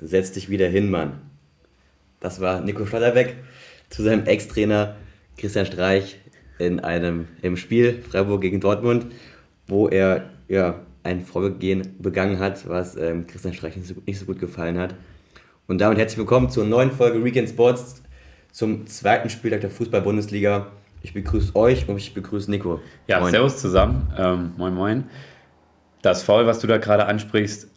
setz dich wieder hin, Mann. Das war Nico Schlotterbeck zu seinem Ex-Trainer Christian Streich in einem im Spiel Freiburg gegen Dortmund, wo er ja, ein Vorgehen begangen hat, was ähm, Christian Streich nicht so, nicht so gut gefallen hat. Und damit herzlich willkommen zur neuen Folge Weekend Sports zum zweiten Spieltag der Fußball-Bundesliga. Ich begrüße euch und ich begrüße Nico. Ja, Moin. servus zusammen. Ähm, moin, moin. Das Foul, was du da gerade ansprichst,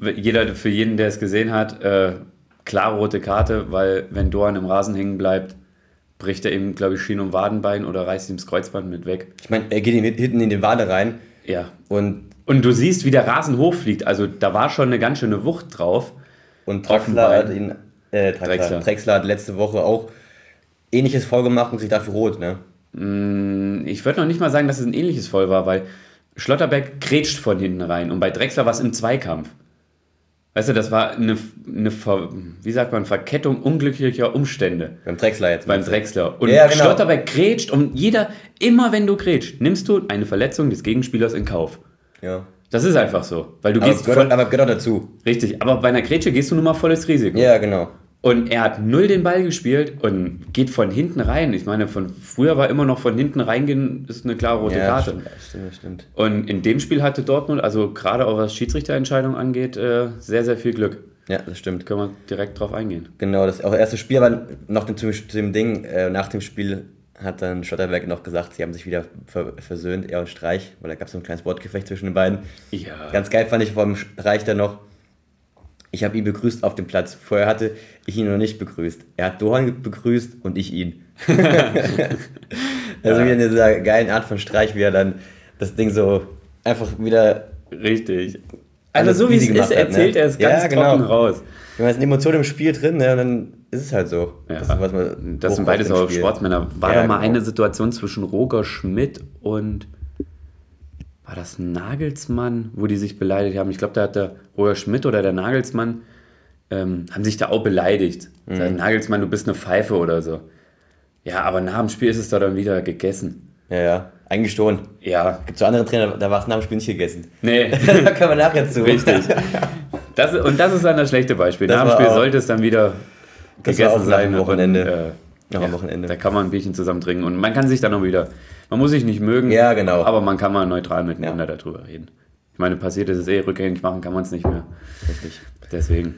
jeder, für jeden, der es gesehen hat, äh, klar rote Karte, weil wenn Doan im Rasen hängen bleibt, bricht er eben, glaube ich, Schien- und Wadenbein oder reißt ihm das Kreuzband mit weg. Ich meine, er geht ihm hinten in den Wade rein Ja. und, Und du siehst, wie der Rasen hochfliegt. Also da war schon eine ganz schöne Wucht drauf. und Offenbar. hat ihn, äh, Draxler, Drexler. Drexler. hat letzte Woche auch ähnliches vorgemacht und sich dafür rot, ne? Ich würde noch nicht mal sagen, dass es ein ähnliches Foul war, weil Schlotterbeck grätscht von hinten rein und bei Drexler war es im Zweikampf. Weißt du, das war eine, eine Ver, wie sagt man, Verkettung unglücklicher Umstände Beim Drexler jetzt. beim Drexler. Und Ja, genau. Schlotterbeck grätscht und jeder, immer wenn du grätscht, nimmst du eine Verletzung des Gegenspielers in Kauf. Ja. Das ist einfach so, weil du Aber, gehst gehört, voll, aber gehört dazu. richtig, aber bei einer Grätsche gehst du nun mal volles Risiko. Ja, genau. Und er hat null den Ball gespielt und geht von hinten rein. Ich meine, von früher war immer noch von hinten reingehen, ist eine klare rote ja, Karte. Stimmt, stimmt, stimmt. Und in dem Spiel hatte Dortmund, also gerade auch was Schiedsrichterentscheidungen angeht, äh, sehr, sehr viel Glück. Ja, das stimmt. Können wir direkt drauf eingehen. Genau, das auch erste Spiel, aber noch dem, zu dem Ding, äh, nach dem Spiel hat dann Schotterberg noch gesagt, sie haben sich wieder ver versöhnt, er und Streich, weil da gab es so ein kleines Wortgefecht zwischen den beiden. Ja. Ganz geil fand ich vom Streich dann noch, ich habe ihn begrüßt auf dem Platz. Vorher hatte ich ihn noch nicht begrüßt. Er hat Dohan begrüßt und ich ihn. also wieder in dieser geilen Art von Streich, wie er dann das Ding so einfach wieder, Richtig. Also so wie es ist, hat, ne? erzählt er es Ja, ganz genau. trocken raus. wenn man eine Emotion im Spiel drin, ne, dann ist es halt so. Ja. Das, ist, was man Das sind beides auch. Sportsmänner. War Ja, da mal genau. eine Situation zwischen Roger Schmidt und war das Nagelsmann, wo die sich beleidigt haben? Ich glaube, da hat der Roger Schmidt oder der Nagelsmann ähm, haben sich da auch beleidigt. Mhm. Sagt, Nagelsmann, du bist eine Pfeife oder so. Ja, aber nach dem Spiel ist es da dann wieder gegessen. Ja, ja, eigentlich schon. Ja, Gibt so andere Trainer, da war es nach dem Spiel nicht gegessen. nee, da können wir nachher zu. richtig. Das, und das ist dann das schlechte Beispiel. Das nach dem Spiel auch- sollte es dann wieder gegessen sein. dem Wochenende. Und, äh, Nach dem Wochenende. Da kann man ein Bierchen zusammen trinken und man kann sich dann auch wieder, man muss sich nicht mögen, Ja, genau. aber man kann mal neutral miteinander darüber reden. Ich meine, passiert ist es eh, rückgängig machen kann man es nicht mehr. Richtig. Deswegen.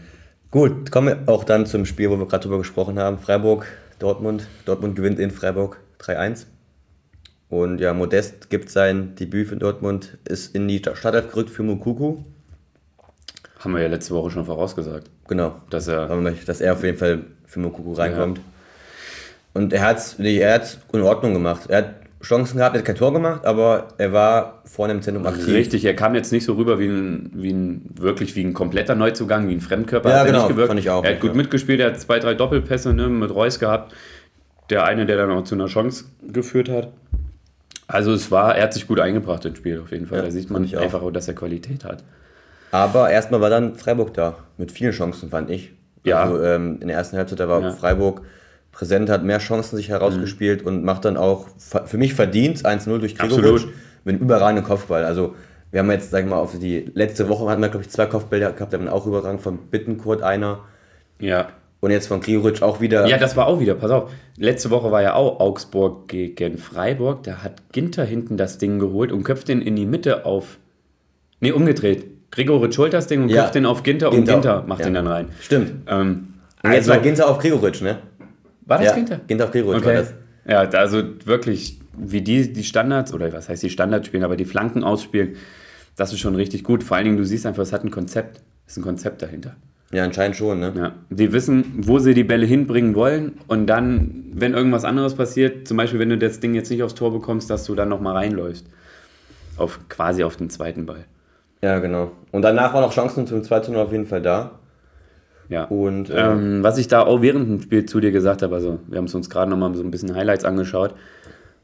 Gut, kommen wir auch dann zum Spiel, wo wir gerade drüber gesprochen haben. Freiburg, Dortmund. Dortmund gewinnt in Freiburg 3-1. Und ja, Modest gibt sein Debüt für Dortmund, ist in die Startelf gerückt für Mukuku. Haben wir ja letzte Woche schon vorausgesagt, Genau. dass er dass er auf jeden Fall für Mukuku reinkommt. Und er hat es er hat's in Ordnung gemacht. Er hat Chancen gehabt, er hat kein Tor gemacht, aber er war vorne im Zentrum aktiv. richtig, er kam jetzt nicht so rüber wie ein, wie ein wirklich wie ein kompletter Neuzugang, wie ein Fremdkörper. Ja, hat er genau, nicht gewirkt. fand ich auch. Er hat gut Ja. mitgespielt, er hat zwei, drei Doppelpässe ne, mit Reus gehabt. Der eine, der dann auch zu einer Chance geführt hat. Also es war, er hat sich gut eingebracht ins Spiel auf jeden Fall. Ja, da sieht man ich einfach auch, dass er Qualität hat. Aber erstmal war dann Freiburg da. Mit vielen Chancen, fand ich. Ja. Also ähm, in der ersten Halbzeit, da war Ja. Freiburg präsent, hat mehr Chancen sich herausgespielt und macht dann auch für mich verdient 1-0 durch Gregoritsch mit einem überragenden Kopfball. Also wir haben jetzt, sag ich mal, auf die letzte Woche hatten wir, glaube ich, zwei Kopfbälle gehabt, da haben wir auch überragend von Bittenkurt einer Ja. und jetzt von Gregoritsch auch wieder. Ja, das war auch wieder, pass auf. Letzte Woche war ja auch Augsburg gegen Freiburg. Da hat Ginter hinten das Ding geholt und köpft den in die Mitte auf. Nee, umgedreht. Gregoritsch holt das Ding und Ja. köpft den auf Ginter, und Ginter. Ginter macht Ja. den dann rein. Stimmt. Ähm, Und jetzt also, war Ginter auf Gregoritsch, ne? War das ja, Ginter? Ginter auf Gregoritsch war Okay. das. Ja, da- also wirklich, wie die die Standards, oder was heißt die Standards spielen, aber die Flanken ausspielen, das ist schon richtig gut. Vor allen Dingen, du siehst einfach, es hat ein Konzept. Es ist ein Konzept dahinter. Ja, anscheinend schon, ne? Ja, die wissen, wo sie die Bälle hinbringen wollen und dann, wenn irgendwas anderes passiert, zum Beispiel, wenn du das Ding jetzt nicht aufs Tor bekommst, dass du dann nochmal reinläufst. Auf, quasi auf den zweiten Ball. Ja, genau. Und danach waren auch Chancen zum 2-0 auf jeden Fall da. Ja. Und äh, Ähm, was ich da auch während dem Spiel zu dir gesagt habe, also wir haben es uns gerade nochmal so ein bisschen Highlights angeschaut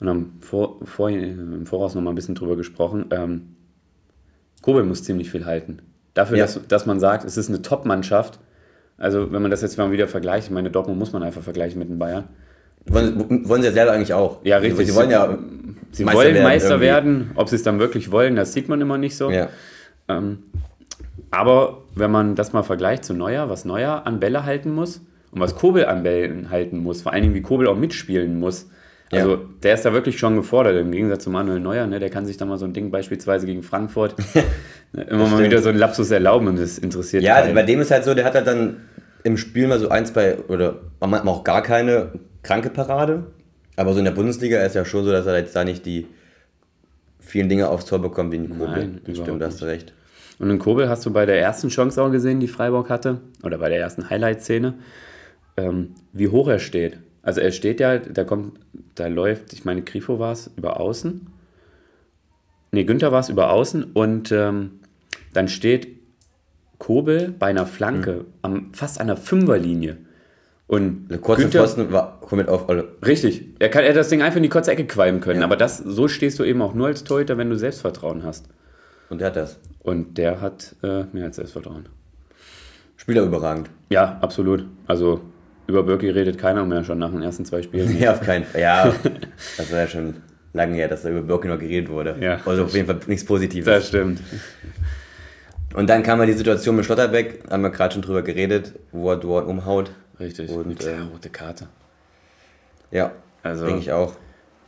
und haben vor, vor, im Voraus nochmal ein bisschen drüber gesprochen. Ähm, Kobel muss ziemlich viel halten. Dafür, Ja. dass, dass man sagt, es ist eine Top-Mannschaft. Also, wenn man das jetzt mal wieder vergleicht, ich meine, Dortmund muss man einfach vergleichen mit den Bayern. wollen, wollen sie ja selber eigentlich auch. Ja, richtig. Sie wollen ja Sie Meister wollen werden Meister irgendwie. werden. Ob sie es dann wirklich wollen, das sieht man immer nicht so. Ja. Ähm, Aber wenn man das mal vergleicht zu Neuer, was Neuer an Bälle halten muss und was Kobel an Bällen halten muss, vor allen Dingen wie Kobel auch mitspielen muss. Also Ja. der ist da wirklich schon gefordert, im Gegensatz zu Manuel Neuer, ne? der kann sich da mal so ein Ding beispielsweise gegen Frankfurt ne, immer mal stimmt. wieder so einen Lapsus erlauben und das interessiert Ja, keinen. bei dem ist halt so, der hat halt dann im Spiel mal so ein, zwei oder manchmal auch gar keine kranke Parade. Aber so in der Bundesliga ist ja schon so, dass er jetzt da nicht die vielen Dinge aufs Tor bekommt wie ein Kobel. Nein, stimmt, da hast du recht. Und den Kobel hast du bei der ersten Chance auch gesehen, die Freiburg hatte, oder bei der ersten Highlight-Szene, ähm, wie hoch er steht. Also er steht ja, da kommt, da läuft, ich meine, Grifo war es über außen. Ne, Günther war es über außen und ähm, dann steht Kobel bei einer Flanke am, fast an der Fünferlinie. Und Der kurze Günther- Pfosten war komplett auf. Also, Richtig. Er kann er das Ding einfach in die kurze Ecke qualmen können. Aber das, so stehst du eben auch nur als Torhüter, wenn du Selbstvertrauen hast. Und der hat das. Und der hat äh, mehr als Selbstvertrauen. Spieler überragend. Ja, absolut. Also über Birki redet keiner mehr schon nach den ersten zwei Spielen. Ja, auf keinen Fall. Ja, das war ja schon lange her, dass da über Birken noch geredet wurde. Ja. Also auf jeden Fall nichts Positives. Das stimmt. Und dann kam ja die Situation mit Schlotterbeck, haben wir gerade schon drüber geredet, wo er dort umhaut. Richtig. Und, Mit der ähm, rote Karte. Ja, Also denke ich auch.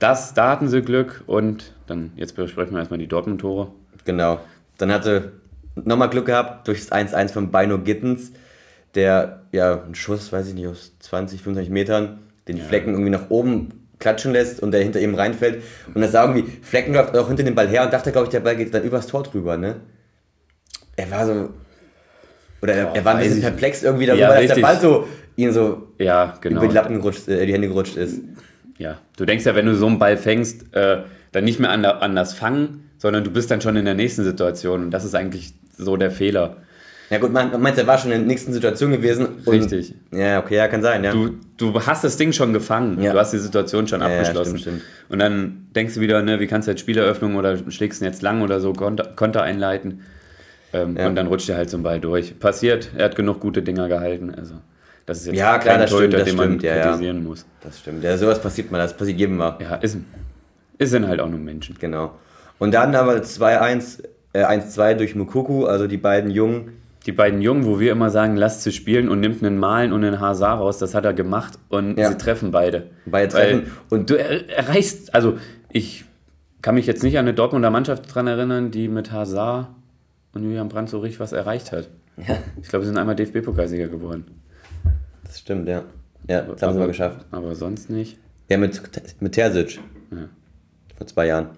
das, da hatten sie Glück und dann jetzt besprechen wir erstmal die Dortmund-Tore. Genau. Dann hatte nochmal Glück gehabt durch das 1-1 von Bino Gittens, der ja einen Schuss, weiß ich nicht, aus 20, 25 Metern den Flecken irgendwie nach oben klatschen lässt und der hinter ihm reinfällt. Und das sah irgendwie, Flecken läuft auch hinter dem Ball her und dachte, glaube ich, der Ball geht dann übers Tor drüber, ne? Er war so. Oder er, er war ein bisschen perplex irgendwie darüber, Ja, dass richtig. der Ball so ihn so Ja, genau. über die Lappen gerutscht, äh, die Hände gerutscht ist. Ja, du denkst ja, wenn du so einen Ball fängst, äh, dann nicht mehr an, an das Fangen, sondern du bist dann schon in der nächsten Situation und das ist eigentlich so der Fehler. Ja gut, man, man meint, er war schon in der nächsten Situation gewesen. Richtig. Ja, okay, ja, kann sein, ja. Du, du hast das Ding schon gefangen, Ja. du hast die Situation schon Ja, ja, abgeschlossen. stimmt, stimmt. Und dann denkst du wieder, ne, wie kannst du jetzt Spieleröffnung oder schlägst ihn jetzt lang oder so, Konter, Konter einleiten. Ähm. Und dann rutscht er halt zum Ball durch. Passiert, er hat genug gute Dinger gehalten. Also, das ist jetzt Ja, klar, das stimmt, das den man stimmt, ja. kritisieren muss. Das stimmt. Ja, sowas passiert mal, das passiert jedem mal. Ja, ist, ist sind halt auch nur Menschen. Genau. Und dann aber 2-1, äh, 1-2 durch Mukuku, also die beiden Jungen. Die beiden Jungen, wo wir immer sagen, lasst sie spielen und nimmt einen Malen und einen Hazard raus, das hat er gemacht und Ja. sie treffen beide. Beide treffen. Weil, und du er, erreichst, also ich kann mich jetzt nicht an eine Dortmunder Mannschaft dran erinnern, die mit Hazard und Julian Brandt so richtig was erreicht hat. Ja, Ich glaube, sie sind einmal DFB-Pokalsieger geworden. das stimmt, ja. Ja, das haben sie mal geschafft. Aber sonst nicht. Ja, mit, mit Terzic. Ja. Vor zwei Jahren.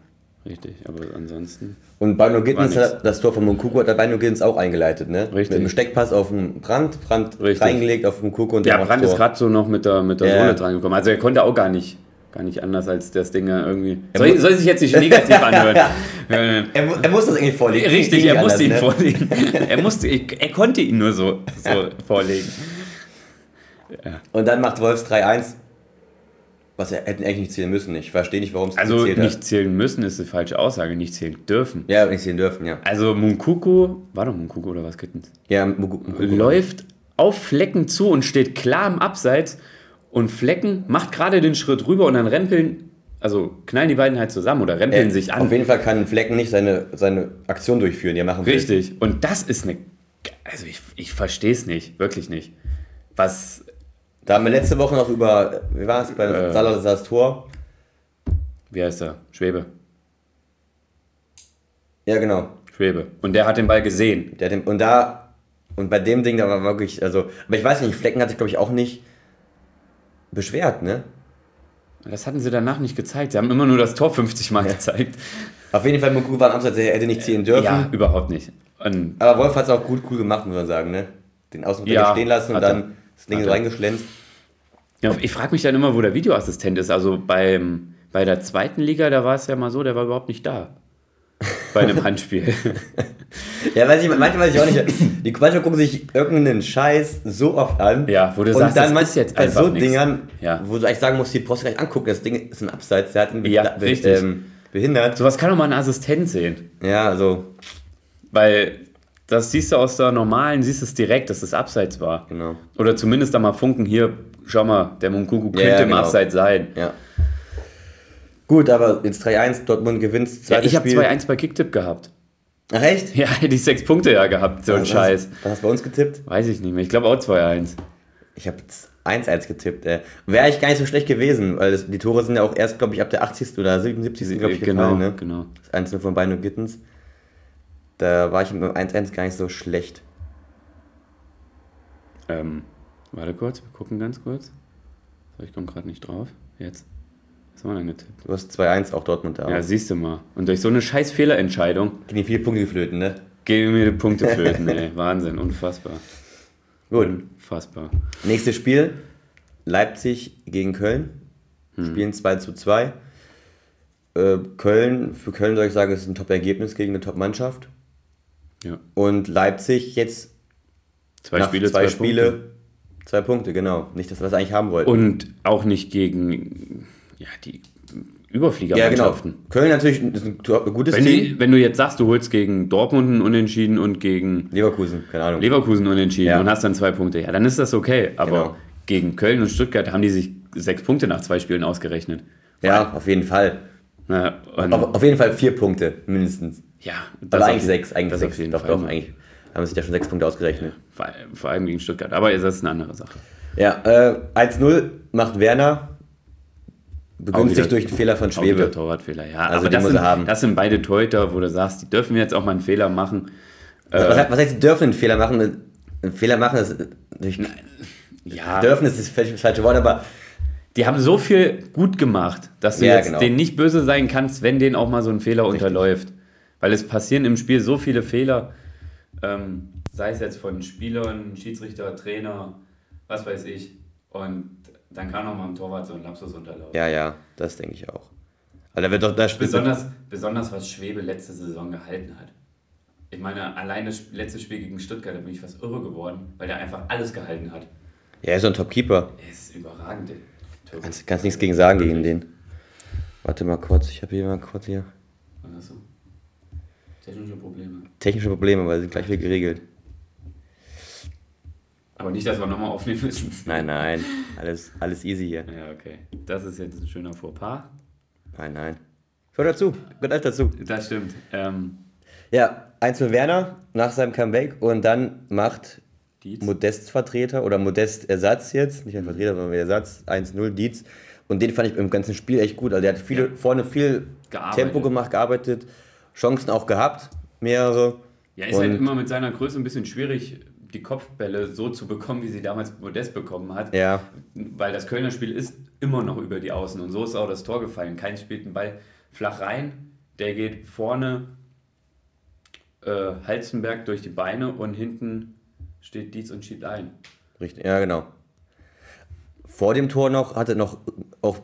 Richtig, aber ansonsten. Und War nix. hat das Tor von Mukuku hat der Bino Gittens auch eingeleitet, ne? Richtig. Mit einem Steckpass auf den Brand, Brand Richtig. reingelegt auf Mukuku und Ja, der Brandt ist Tor. gerade so noch mit der, mit der Ja. Sohle dran gekommen. Also er konnte auch gar nicht, gar nicht anders als das Ding irgendwie. Er Soll, muss- soll sich jetzt nicht negativ anhören. Äh, Er, er muss das irgendwie vorlegen. Richtig, er musste ihn anders, ne? vorlegen. Er, musste, er konnte ihn nur so, so vorlegen. Und dann macht Wolfs 3-1. Was er hätten eigentlich nicht zählen müssen. Ich verstehe nicht, warum es Also nicht hat. zählen müssen ist eine falsche Aussage, nicht zählen dürfen. Ja, nicht zählen dürfen, ja. Also Munkuku, war doch Munkuku oder was Kittens? Ja, Mukuku. Läuft auf Flecken zu und steht klar im Abseits und Flecken macht gerade den Schritt rüber und dann rempeln, also knallen die beiden halt zusammen oder rempeln Äh, sich an. Auf jeden Fall kann Flecken nicht seine, seine Aktion durchführen, die er machen will. Richtig. Und das ist eine. Also ich, ich verstehe es nicht, wirklich nicht. Was. Da haben wir letzte Woche noch über, wie war es, bei Äh. Salazars Tor. Wie heißt er? Schwebe. Ja, genau. Schwebe. Und der hat den Ball gesehen. Der hat den, und da, und bei dem Ding, da war wirklich, also, aber ich weiß nicht, Flecken hat sich, glaube ich, auch nicht beschwert, ne? Das hatten sie danach nicht gezeigt. Sie haben immer nur das Tor 50 Mal gezeigt. Auf jeden Fall, Mukuku war am Abseits, er hätte nicht ziehen dürfen. Ja, überhaupt nicht. Und Aber Wolf hat es auch gut, cool gemacht, muss man sagen, ne? Den Außenrichter Ja, stehen lassen und dann das Ding so reingeschlänzt. ja, ich frage mich dann immer, wo der Videoassistent ist. Also beim, bei der zweiten Liga, da war es ja mal so, der war überhaupt nicht da. Bei einem Handspiel. Ja, weiß ich, manchmal weiß ich auch nicht. Die manchmal gucken sich irgendeinen Scheiß so oft an. Ja, wo du und sagst, dann das ist jetzt bei so nix. Dingern, Ja. wo du eigentlich sagen musst, die Post gleich angucken, das Ding ist im Abseits, der hat ihn Ja, be- richtig. Ähm, behindert. Sowas kann doch mal ein Assistent sehen. Ja, also, Weil das siehst du aus der normalen, siehst es direkt, dass es abseits war. genau. Oder zumindest da mal funken, hier, schau mal, der Munkuku könnte Ja, ja, im genau. Abseits sein. Ja. Gut, aber jetzt 3-1, Dortmund gewinnt Ja, ich habe Spiel. 2-1 bei Kicktipp gehabt. Ach echt? Ja, hätte ich sechs Punkte ja gehabt, so ein Was- Scheiß. Was hast du bei uns getippt? Weiß ich nicht mehr. Ich glaube auch 2-1. Ich habe 1-1 getippt. Äh. Wäre eigentlich gar nicht so schlecht gewesen, weil das, die Tore sind ja auch erst, glaube ich, ab der 80. oder 77. glaube ich, genau, gefallen. Ne? genau. Das Einzelne von Beino Gittens. Da war ich mit dem 1-1 gar nicht so schlecht. Ähm, warte kurz, wir gucken ganz kurz. So, ich komme gerade nicht drauf. Jetzt. Was haben wir denn getippt? Du hast 2-1 auch Dortmund da. Ja, siehst du mal. Und durch so eine scheiß Fehlerentscheidung Gehen die viele Punkte geflöten, ne? gehen mir die Punkte flöten, ey. Wahnsinn, unfassbar. Gut. Unfassbar. Nächstes Spiel. Leipzig gegen Köln. Hm. Spielen 2 zu 2. Äh, Köln, für Köln soll ich sagen, ist ein Top-Ergebnis gegen eine Top-Mannschaft. Ja. Und Leipzig jetzt Zwei nach Spiele, zwei, zwei Spiele, Punkte. zwei Punkte, genau. Nicht, dass wir das eigentlich haben wollten. Und auch nicht gegen ja, die ja, genau. Überfliegermannschaften. Köln natürlich ein gutes Wenn, Team. die, wenn du jetzt sagst, du holst gegen Dortmund einen Unentschieden und gegen Leverkusen, keine Ahnung. Leverkusen unentschieden Ja. und hast dann zwei Punkte, ja, dann ist das okay. Aber Genau. gegen Köln und Stuttgart haben die sich sechs Punkte nach zwei Spielen ausgerechnet. ja, auf jeden Fall. Na, Auf, auf jeden Fall vier Punkte, mindestens. Ja, Aber das eigentlich auf- sechs, eigentlich das sechs. doch, Fall. doch, eigentlich haben sich da schon sechs Punkte ausgerechnet. Vor, vor allem gegen Stuttgart. Aber das ist eine andere Sache. Ja, äh, 1-0 macht Werner. Begünstigt durch den Fehler von Schwebe. Torwartfehler, ja. Also aber das sind, haben. das sind beide Torhüter, wo du sagst, die dürfen jetzt auch mal einen Fehler machen. Was, Äh, heißt- was heißt, sie dürfen einen Fehler machen? Einen Fehler machen, das, durch, ja, dürfen ist das falsche Wort, aber die haben so viel gut gemacht, dass du Ja, jetzt genau. denen nicht böse sein kannst, wenn denen auch mal so ein Fehler unterläuft. Weil es passieren im Spiel so viele Fehler, ähm, sei es jetzt von Spielern, Schiedsrichter, Trainer, was weiß ich. Und dann kann auch mal ein Torwart so ein Lapsus unterlaufen. ja, ja, das denke ich auch. Aber da wird doch da Besonders, besonders was Schwebe letzte Saison gehalten hat. Ich meine, allein das letzte Spiel gegen Stuttgart, da bin ich fast irre geworden, weil der einfach alles gehalten hat. Ja, er ist so ein Top-Keeper. Er ist überragend. Kannst, kannst nichts gegen sagen gegen den. Warte mal kurz, ich habe hier mal kurz hier Was hast du? Technische Probleme. technische Probleme, aber sie sind gleich wieder geregelt. Aber nicht, dass wir nochmal aufnehmen müssen. Nein, nein, alles, alles easy hier. Ja, okay. Das ist jetzt ein schöner Fauxpas. Nein, nein. Hör dazu, gehört alles dazu. Das stimmt. Ähm, Ja, 1 für Werner nach seinem Comeback und dann macht Dietz. Modest-Vertreter oder Modest-Ersatz jetzt, nicht ein Vertreter, sondern Ersatz, 1-0 Dietz. Und den fand ich im ganzen Spiel echt gut. Also der hat viele, vorne viel Gearbeitet. Tempo gemacht, gearbeitet, Chancen auch gehabt, mehrere. Ja, ist halt Und- immer mit seiner Größe ein bisschen schwierig, die Kopfbälle so zu bekommen, wie sie damals Modest bekommen hat. Ja, Weil das Kölner Spiel ist immer noch über die Außen und so ist auch das Tor gefallen. Kein spielt den Ball flach rein, der geht vorne äh, Halzenberg durch die Beine und hinten steht Dietz und schiebt ein. richtig, ja, genau. Vor dem Tor noch hatte noch auch,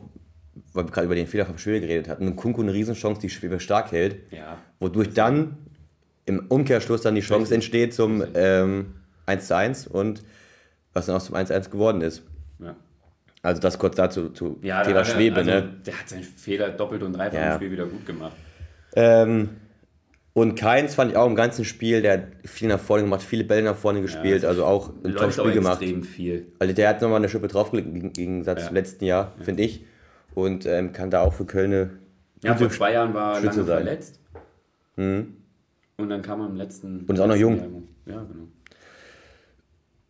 weil wir gerade über den Fehler vom Schwebe geredet hatten, Kunku eine Riesenchance, die Schwebe stark hält, Ja. wodurch dann im Umkehrschluss dann die Chance entsteht zum ähm, 1-1 und was dann auch zum 1-1 geworden ist. Ja. Also das kurz dazu zu Ja, Thema er- Schwebe, also, ne? Der hat seinen Fehler doppelt und dreifach Ja. im Spiel wieder gut gemacht. Ähm, und Keins fand ich auch im ganzen Spiel, der hat viel nach vorne gemacht, viele Bälle nach vorne gespielt, also auch ein auch Top-Spiel gemacht. extrem viel. Also der hat nochmal eine Schippe draufgelegt im Gegensatz Ja. zum letzten Jahr, finde ich. Und ähm, kann da auch für Köln Ja, vor zwei Jahren war er lange sein. verletzt. Mhm. Und dann kam er im letzten. Und ist auch noch jung. Jahr- Ja, genau.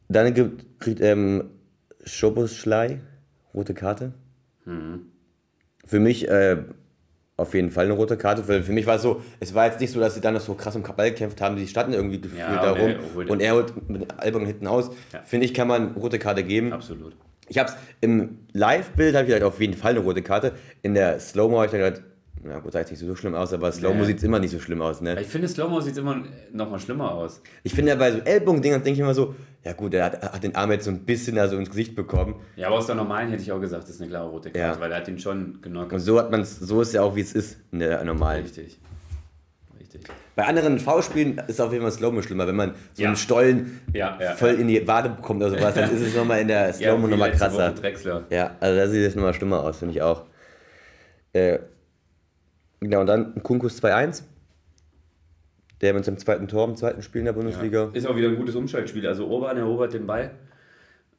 Dann gibt, kriegt ähm, Schoboschlei rote Karte. Mhm. Für mich äh, auf jeden Fall eine rote Karte, weil für mich war es so, es war jetzt nicht so, dass sie dann noch so krass um Kabal gekämpft haben, die standen irgendwie gefühlt Ja, da und er holt- mit Ellbogen hinten aus. Ja. Finde ich, kann man rote Karte geben. Absolut. Ich habe es im Live-Bild habe ich halt auf jeden Fall eine rote Karte. In der Slow-Mo habe ich dann gedacht, na gut, sah jetzt nicht so schlimm aus, aber Slow-Mo Nee. sieht immer nicht so schlimm aus. Ne? Ich finde, Slow-Mo sieht immer noch mal schlimmer aus. Ich finde ja bei so Ellbogen-Dingern denke ich immer so, ja gut, er hat, hat den Arm jetzt so ein bisschen da so ins Gesicht bekommen. Ja, aber aus der normalen hätte ich auch gesagt, das ist eine klare rote Karte, Ja. weil er hat ihn schon genockt. Und so hat man es, so ist ja auch wie es ist in der normalen. Richtig. Richtig. Bei anderen V-Spielen ist auf jeden Fall Slow-Mo schlimmer, wenn man so Ja. einen Stollen Ja, ja. voll in die Wade bekommt oder sowas, dann ist es nochmal in der Slow-Mo nochmal krasser. Ja, also da sieht es nochmal schlimmer aus, finde ich auch. Äh, genau, und dann Kunkus 2-1. Der mit seinem zweiten Tor im zweiten Spiel in der Bundesliga. Ist auch wieder ein gutes Umschaltspiel. Also Orban erobert den Ball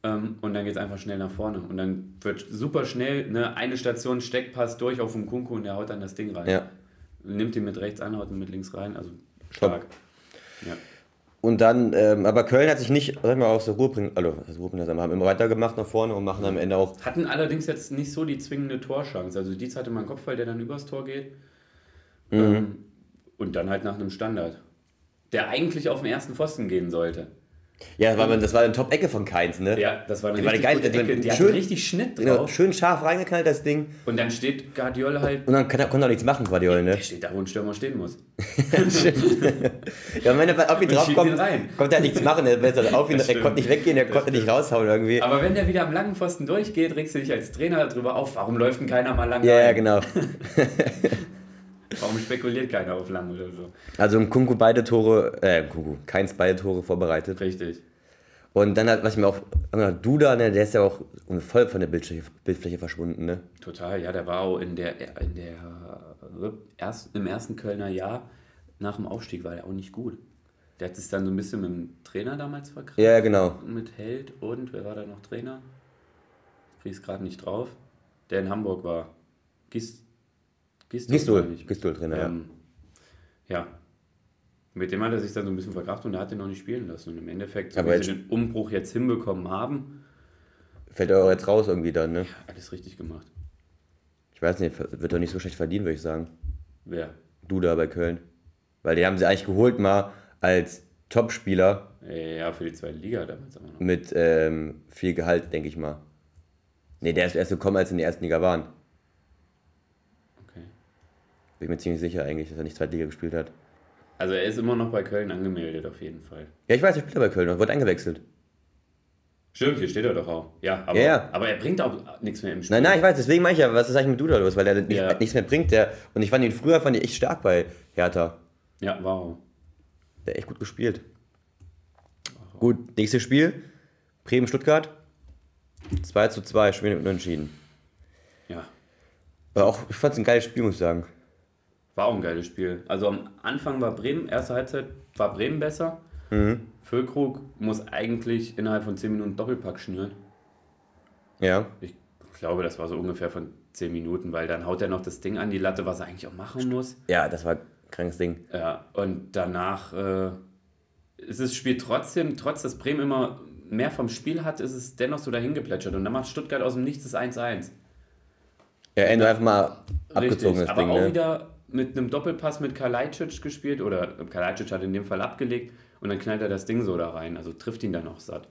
ähm, und dann geht es einfach schnell nach vorne. Und dann wird super schnell ne, eine Station Steckpass durch auf den Kunku und der haut dann das Ding rein. Ja. Nimmt ihn mit rechts an, haut ihn mit links rein. Also Stark. Ja. Und dann, ähm, aber Köln hat sich nicht, sag mal, aus der Ruhe bringen, also das Ruhe bringen, lassen, haben immer weitergemacht nach vorne und machen am Ende auch, Hatten allerdings jetzt nicht so die zwingende Torchance. Also Dietz hatte mal einen Kopfball, der dann übers Tor geht. Mhm. Ähm, und dann halt nach einem Standard. Der eigentlich auf den ersten Pfosten gehen sollte. Ja, das war, das war eine Top-Ecke von Keins, ne? Ja, das war eine Die war richtig geil, gute die war Ecke. Die schön- hatte richtig Schnitt Genau, drauf. schön scharf reingeknallt, das Ding. Und dann steht Guardiol halt, Und dann kann, konnte er auch nichts machen, Guardiola, ne? der steht da, wo ein Stürmer stehen muss. Ja, wenn er auf ihn drauf kommt, konnte er nichts machen. Er, er, auf ihn, er konnte nicht weggehen, er Das konnte nicht raushauen irgendwie. Aber wenn der wieder am langen Pfosten durchgeht, regst du dich als Trainer darüber auf, warum läuft denn keiner mal lang Ja, ja, rein? genau. Warum spekuliert keiner auf lang oder so? Also im Kunku beide Tore, äh, Kunku, keins beide Tore vorbereitet. Richtig. Und dann hat, was mir auch, Duda, ne, der ist ja auch voll von der Bildfläche, Bildfläche verschwunden, ne? Total, ja, der war auch in der, in der erst, im ersten Kölner Jahr nach dem Aufstieg war der auch nicht gut. Der hat sich dann so ein bisschen mit dem Trainer damals verkracht. Ja, genau. Mit Held und wer war da noch Trainer? Ich krieg's gerade nicht drauf. Der in Hamburg war. Gist, Gistol. Gistol. Gistol Trainer, ja. Ähm, ja. Mit dem hat er sich dann so ein bisschen verkracht und er hat den noch nicht spielen lassen. Und im Endeffekt, so Aber wie jetzt- sie den Umbruch jetzt hinbekommen haben, Fällt er auch jetzt raus irgendwie dann, ne? alles richtig gemacht. Ich weiß nicht, wird doch nicht so schlecht verdienen, würde ich sagen. Wer? Duda bei Köln. Weil die haben sie eigentlich geholt mal als Topspieler Ja, für die zweite Liga damals aber noch. mit ähm, viel Gehalt, denke ich mal. Ne, der ist erst gekommen, als sie in der ersten Liga waren. Bin mir ziemlich sicher eigentlich, dass er nicht Zweitliga gespielt hat. Also er ist immer noch bei Köln angemeldet, auf jeden Fall. Ja, ich weiß, er spielt bei Köln und wird eingewechselt. Stimmt, hier steht er doch auch. Ja, aber, Ja, ja. aber er bringt auch nichts mehr im Spiel. Nein, nein, ich weiß, deswegen meine ich ja, was ist eigentlich mit Duda los? Weil er nicht, Ja. nichts mehr bringt. Der, und ich fand ihn früher fand ich echt stark bei Hertha. Ja, wow. Der hat echt gut gespielt. Gut, nächstes Spiel. Bremen-Stuttgart. 2 zu 2, Spiel unentschieden. Ja, Aber auch, ich fand es ein geiles Spiel, muss ich sagen. War auch ein geiles Spiel. Also am Anfang war Bremen, erste Halbzeit war Bremen besser. Mhm. Füllkrug muss eigentlich innerhalb von 10 Minuten Doppelpack schnüren. Ja. Ich glaube, das war so ungefähr von 10 Minuten, weil dann haut er noch das Ding an die Latte, was er eigentlich auch machen muss. Ja, das war ein krankes Ding. Ja, und danach äh, ist das Spiel trotzdem, trotz dass Bremen immer mehr vom Spiel hat, ist es dennoch so dahin geplätschert. Und dann macht Stuttgart aus dem Nichts das 1-1. Ja, Endo einfach mal abgezogen, das aber Ding, auch ne? wieder mit einem Doppelpass mit Kalajdzic gespielt oder Kalajdzic hat in dem Fall abgelegt und dann knallt er das Ding so da rein. Also trifft ihn dann auch satt.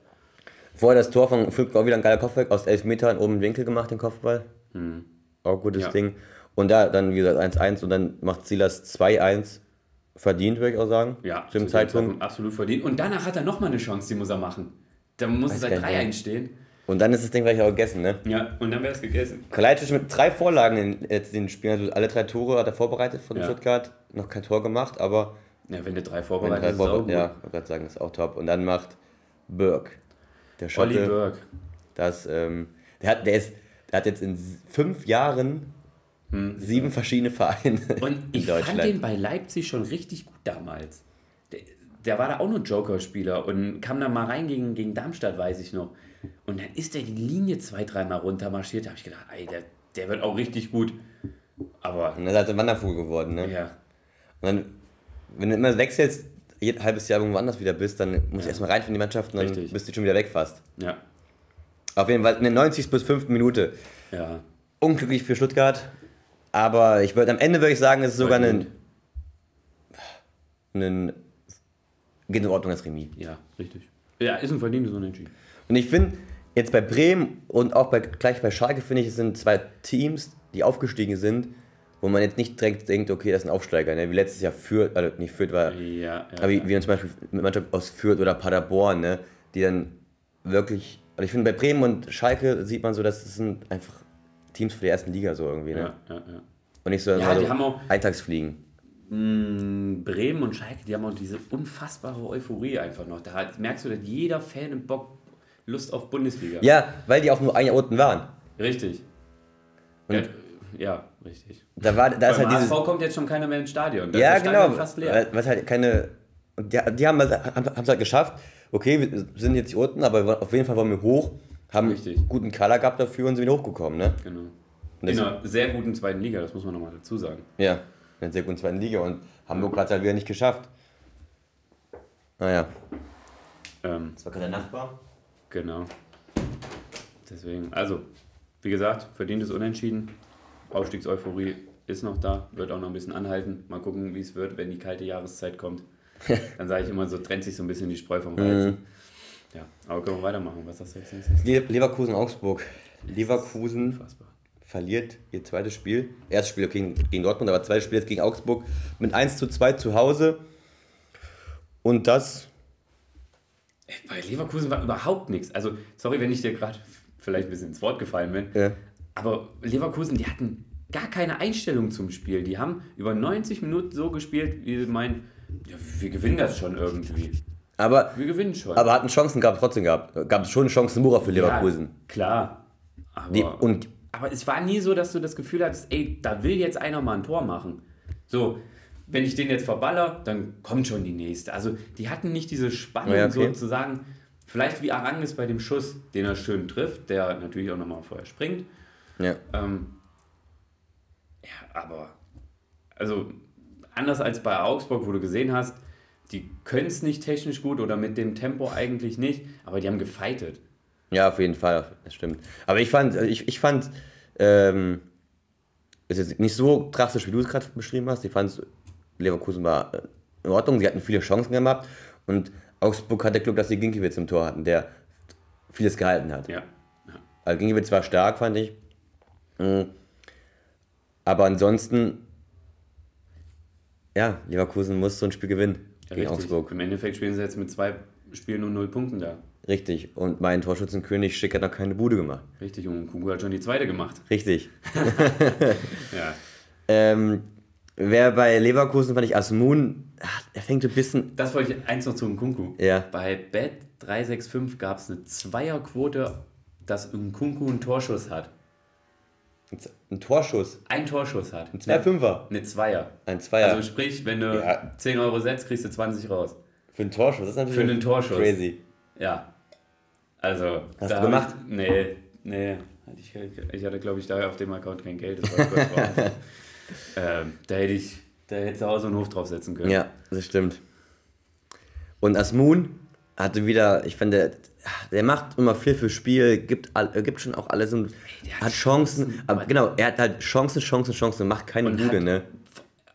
Vorher das Tor von Füllkrug auch wieder ein geiler Kopfball aus 11 Metern oben im Winkel gemacht, den Kopfball. Auch gutes Ja. Ding. Und da dann, wie gesagt, 1-1 und dann macht Silas 2-1. Verdient, würde ich auch sagen. Ja, Zu dem Zeitpunkt. absolut verdient. Und danach hat er nochmal eine Chance, die muss er machen. Da muss Weiß es seit gar drei nicht. einstehen. Und dann ist das Ding vielleicht auch gegessen, ne? Ja, und dann wäre es gegessen. Kalajdzic mit drei Vorlagen in jetzt den Spielen, also alle drei Tore hat er vorbereitet von Ja. Stuttgart. Noch kein Tor gemacht, aber Ja, wenn du drei vorbereitet drei ist, ist auch Vorbe- gut. ja, ich wollte gerade sagen, ist auch top. Und dann macht Burke, der Olli Schotte, Burke. das, ähm, der hat, der ist, der hat jetzt in fünf Jahren sieben verschiedene Vereine Hm. Und in ich fand den bei Leipzig schon richtig gut damals. Der, der war da auch nur Joker-Spieler und kam da mal rein gegen, gegen Darmstadt, weiß ich noch. Und dann ist der die Linie zwei, dreimal runter marschiert. Da habe ich gedacht, ey, der, der wird auch richtig gut. Aber, Und dann ist er halt Wandervogel geworden, ne? ja, Und dann, wenn du immer wechselst, jedes halbes Jahr irgendwo anders wieder bist, dann musst du erstmal rein von die Mannschaft und dann Richtig. bist du schon wieder weg fast. ja, Auf jeden Fall in der 90. bis 5. Minute. ja. Unglücklich für Stuttgart. Aber ich würde am Ende würde ich sagen, es ist sogar ein, ein geht in Ordnung als Remis. Ja, richtig. Ja, ist ein verdientes Unentschieden. Und ich finde, jetzt bei Bremen und auch bei, gleich bei Schalke, finde ich, es sind zwei Teams, die aufgestiegen sind, wo man jetzt nicht direkt denkt, okay, das sind Aufsteiger, ne? wie letztes Jahr Fürth, also nicht Fürth war, Ja, ja. aber wie, wie zum Beispiel mit Mannschaft aus Fürth oder Paderborn, ne? die dann wirklich, also ich finde, bei Bremen und Schalke sieht man so, dass es sind einfach Teams für die ersten Liga so irgendwie. Ne? ja, ja, ja. Und nicht so, Ja, immer die so haben auch- Eintagsfliegen. Mm, Bremen und Schalke, die haben auch diese unfassbare Euphorie einfach noch. Da merkst du, dass jeder Fan im Bock Lust auf Bundesliga. Ja, weil die auch nur ein Jahr unten waren. Richtig. Und- ja, ja, richtig. Da, war, da ist Beim halt dieses. HSV kommt jetzt schon keiner mehr ins Stadion. Da Ja, ist Stadion genau. fast leer. Es halt keine. Die, die haben es halt geschafft. Okay, wir sind jetzt hier unten, aber auf jeden Fall wollen wir hoch. Haben Richtig. einen guten Color gehabt dafür und sind wieder hochgekommen, ne? Genau. In einer sehr guten zweiten Liga, das muss man nochmal dazu sagen. Ja, in der sehr guten zweiten Liga. Und Hamburg hat es halt wieder nicht geschafft. Naja, Ähm, das war gerade der Nachbar. Genau. Deswegen, also, wie gesagt, verdientes Unentschieden. Aufstiegseuphorie ist noch da, wird auch noch ein bisschen anhalten. Mal gucken, wie es wird, wenn die kalte Jahreszeit kommt. Dann sage ich immer so, trennt sich so ein bisschen die Spreu vom Weizen. Ja, aber können wir weitermachen. Was hast du jetzt nächstes? Le- Leverkusen-Augsburg. Leverkusen verliert ihr zweites Spiel. Erstes Spiel gegen, gegen Dortmund, aber zweites Spiel jetzt gegen Augsburg mit 1 zu 2 zu Hause. Und das, Bei Leverkusen war überhaupt nichts. Also, sorry, wenn ich dir gerade vielleicht ein bisschen ins Wort gefallen bin. Ja. Aber Leverkusen, die hatten gar keine Einstellung zum Spiel. Die haben über 90 Minuten so gespielt, wie sie meinen, ja, wir gewinnen das schon irgendwie. aber, Wir gewinnen schon. aber hatten Chancen gehabt trotzdem gehabt. Gab es schon Chancen Mura für Leverkusen. Ja, klar. Aber, Die, und aber es war nie so, dass du das Gefühl hattest, ey, da will jetzt einer mal ein Tor machen. So, wenn ich den jetzt verballer, dann kommt schon die nächste. Also die hatten nicht diese Spannung Ja, okay. sozusagen. Vielleicht wie Arangis bei dem Schuss, den er schön trifft, der natürlich auch nochmal vorher springt. ja. Ähm, ja, aber also anders als bei Augsburg, wo du gesehen hast, die können es nicht technisch gut oder mit dem Tempo eigentlich nicht, aber die haben gefeitet. Ja, auf jeden Fall, das stimmt. Aber ich fand, ich, ich fand, ähm, ist jetzt nicht so drastisch, wie du es gerade beschrieben hast. Ich fand, Leverkusen war in Ordnung, sie hatten viele Chancen gemacht und Augsburg hatte Glück, dass sie Ginkiewicz im Tor hatten, der vieles gehalten hat. Ja. Also Ginkiewicz war stark, fand ich. Mhm. Aber ansonsten, ja, Leverkusen muss so ein Spiel gewinnen gegen Richtig. Augsburg. Im Endeffekt spielen sie jetzt mit zwei Spielen und null Punkten da. Richtig. Und mein Torschützenkönig Schick hat noch keine Bude gemacht. Richtig, und Kugu hat schon die zweite gemacht. Richtig. Ja. Ähm, wer bei Leverkusen fand ich Asmun, ach, er fängt ein bisschen. Das wollte ich eins noch zu Nkunku. Ja. Bei Bet 365 gab es eine Zweierquote, dass Nkunku einen Torschuss hat. Ein Torschuss. Ein Torschuss hat. Zwei Fünfer. Eine Zweier. Ein Zweier. Also sprich, wenn du Ja. 10 Euro setzt, kriegst du 20 raus. für einen Torschuss. Das ist natürlich Für einen Torschuss. crazy. Ja. Also. Hast du gemacht? Ich, nee, nee. Ich, ich hatte, glaube ich, da auf dem Account kein Geld. Das war kurz. ähm, da hätte ich, da hätte zu Hause einen Hof draufsetzen können. Ja, das stimmt. Und Asmun hatte wieder, ich finde, der macht immer viel fürs Spiel, gibt, äh, gibt schon auch alles und der hat, hat Chancen. Chancen, aber genau, er hat halt Chancen, Chancen, Chancen, macht keine Und hat- ne?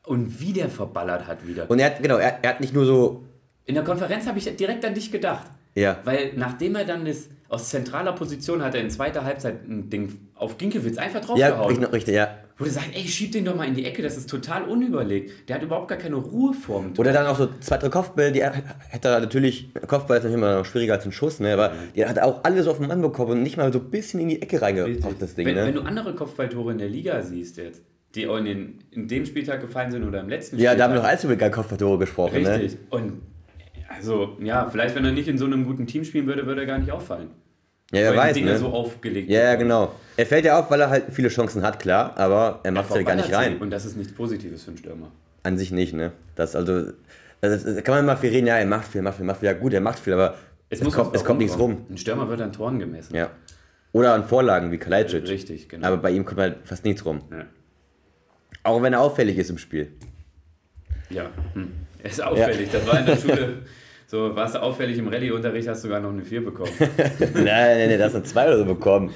Und wie der verballert hat wieder. Und er hat, genau, er, er hat nicht nur so, In der Konferenz habe ich direkt an dich gedacht. ja, Weil nachdem er dann das, aus zentraler Position hat er in zweiter Halbzeit ein Ding auf Ginkiewicz einfach ja, draufgehauen. richtig, richtig, ja. Wo du sagst, ey, schieb den doch mal in die Ecke, das ist total unüberlegt. Der hat überhaupt gar keine Ruhe vorm Tor. Oder dann auch so zwei, drei Kopfbälle, die hätte er natürlich, Kopfball ist natürlich immer noch schwieriger als ein Schuss, ne? aber die hat er auch alles auf den Mann bekommen und nicht mal so ein bisschen in die Ecke reingebracht, das Ding, wenn, ne? wenn du andere Kopfballtore in der Liga siehst jetzt, die auch in, den, in dem Spieltag gefallen sind oder im letzten ja, da haben wir Spieltag. noch allzu über Kopfballtore gesprochen, ne? Richtig. Und also, ja, vielleicht wenn er nicht in so einem guten Team spielen würde, würde er gar nicht auffallen. Ja, er weiß, ne? so aufgelegt Ja, ja, genau. Er fällt ja auf, weil er halt viele Chancen hat, klar, aber er macht sie ja gar nicht rein. Und das ist nichts Positives für einen Stürmer. An sich nicht, ne? Das also, das, das kann man mal viel reden, ja, er macht viel, macht viel, macht viel, ja gut, er macht viel, aber es, muss kommt, es kommt nichts rum. Ein Stürmer wird an Toren gemessen. Ja. Oder an Vorlagen wie Kalajdzic. Richtig, genau. Aber bei ihm kommt halt fast nichts rum. ja. Auch wenn er auffällig ist im Spiel. Ja, hm. er ist auffällig. Das war in der Schule. So, warst du auffällig im Rallye-Unterricht, hast du sogar noch eine 4 bekommen. nein, nein, nein, da hast du zwei oder so bekommen.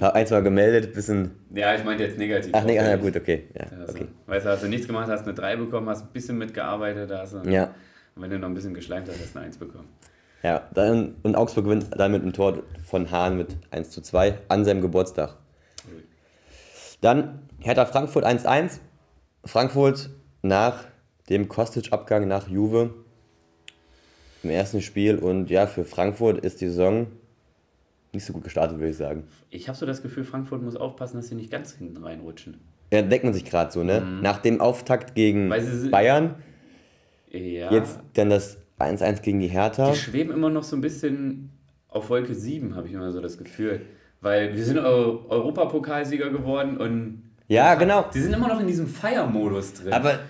Hab ein, zwei gemeldet, bisschen. Ja, ich meinte jetzt negativ. Ach nee, ah, ja auffällig. gut, okay. Ja, Also, okay. Weißt du, hast du nichts gemacht, hast eine 3 bekommen, hast ein bisschen mitgearbeitet, da hast du. Ja. Und wenn du noch ein bisschen geschleimt hast, hast du eine 1 bekommen. Ja, dann, und Augsburg gewinnt dann mit einem Tor von Hahn mit 1 zu 2 an seinem Geburtstag. Dann Hertha Frankfurt 1-1. Frankfurt nach dem Kostic-Abgang nach Juve im ersten Spiel. Und ja, für Frankfurt ist die Saison nicht so gut gestartet, würde ich sagen. Ich habe so das Gefühl, Frankfurt muss aufpassen, dass sie nicht ganz hinten reinrutschen. Ja, denkt man sich gerade so, ne? Nach dem Auftakt gegen Mhm. Sie Bayern, Ja. jetzt dann das 1-1 gegen die Hertha. Die schweben immer noch so ein bisschen auf Wolke 7, habe ich immer so das Gefühl. Weil wir sind Eu Europapokalsieger geworden und. Ja, genau. Die sind immer noch in diesem Feiermodus drin. Aber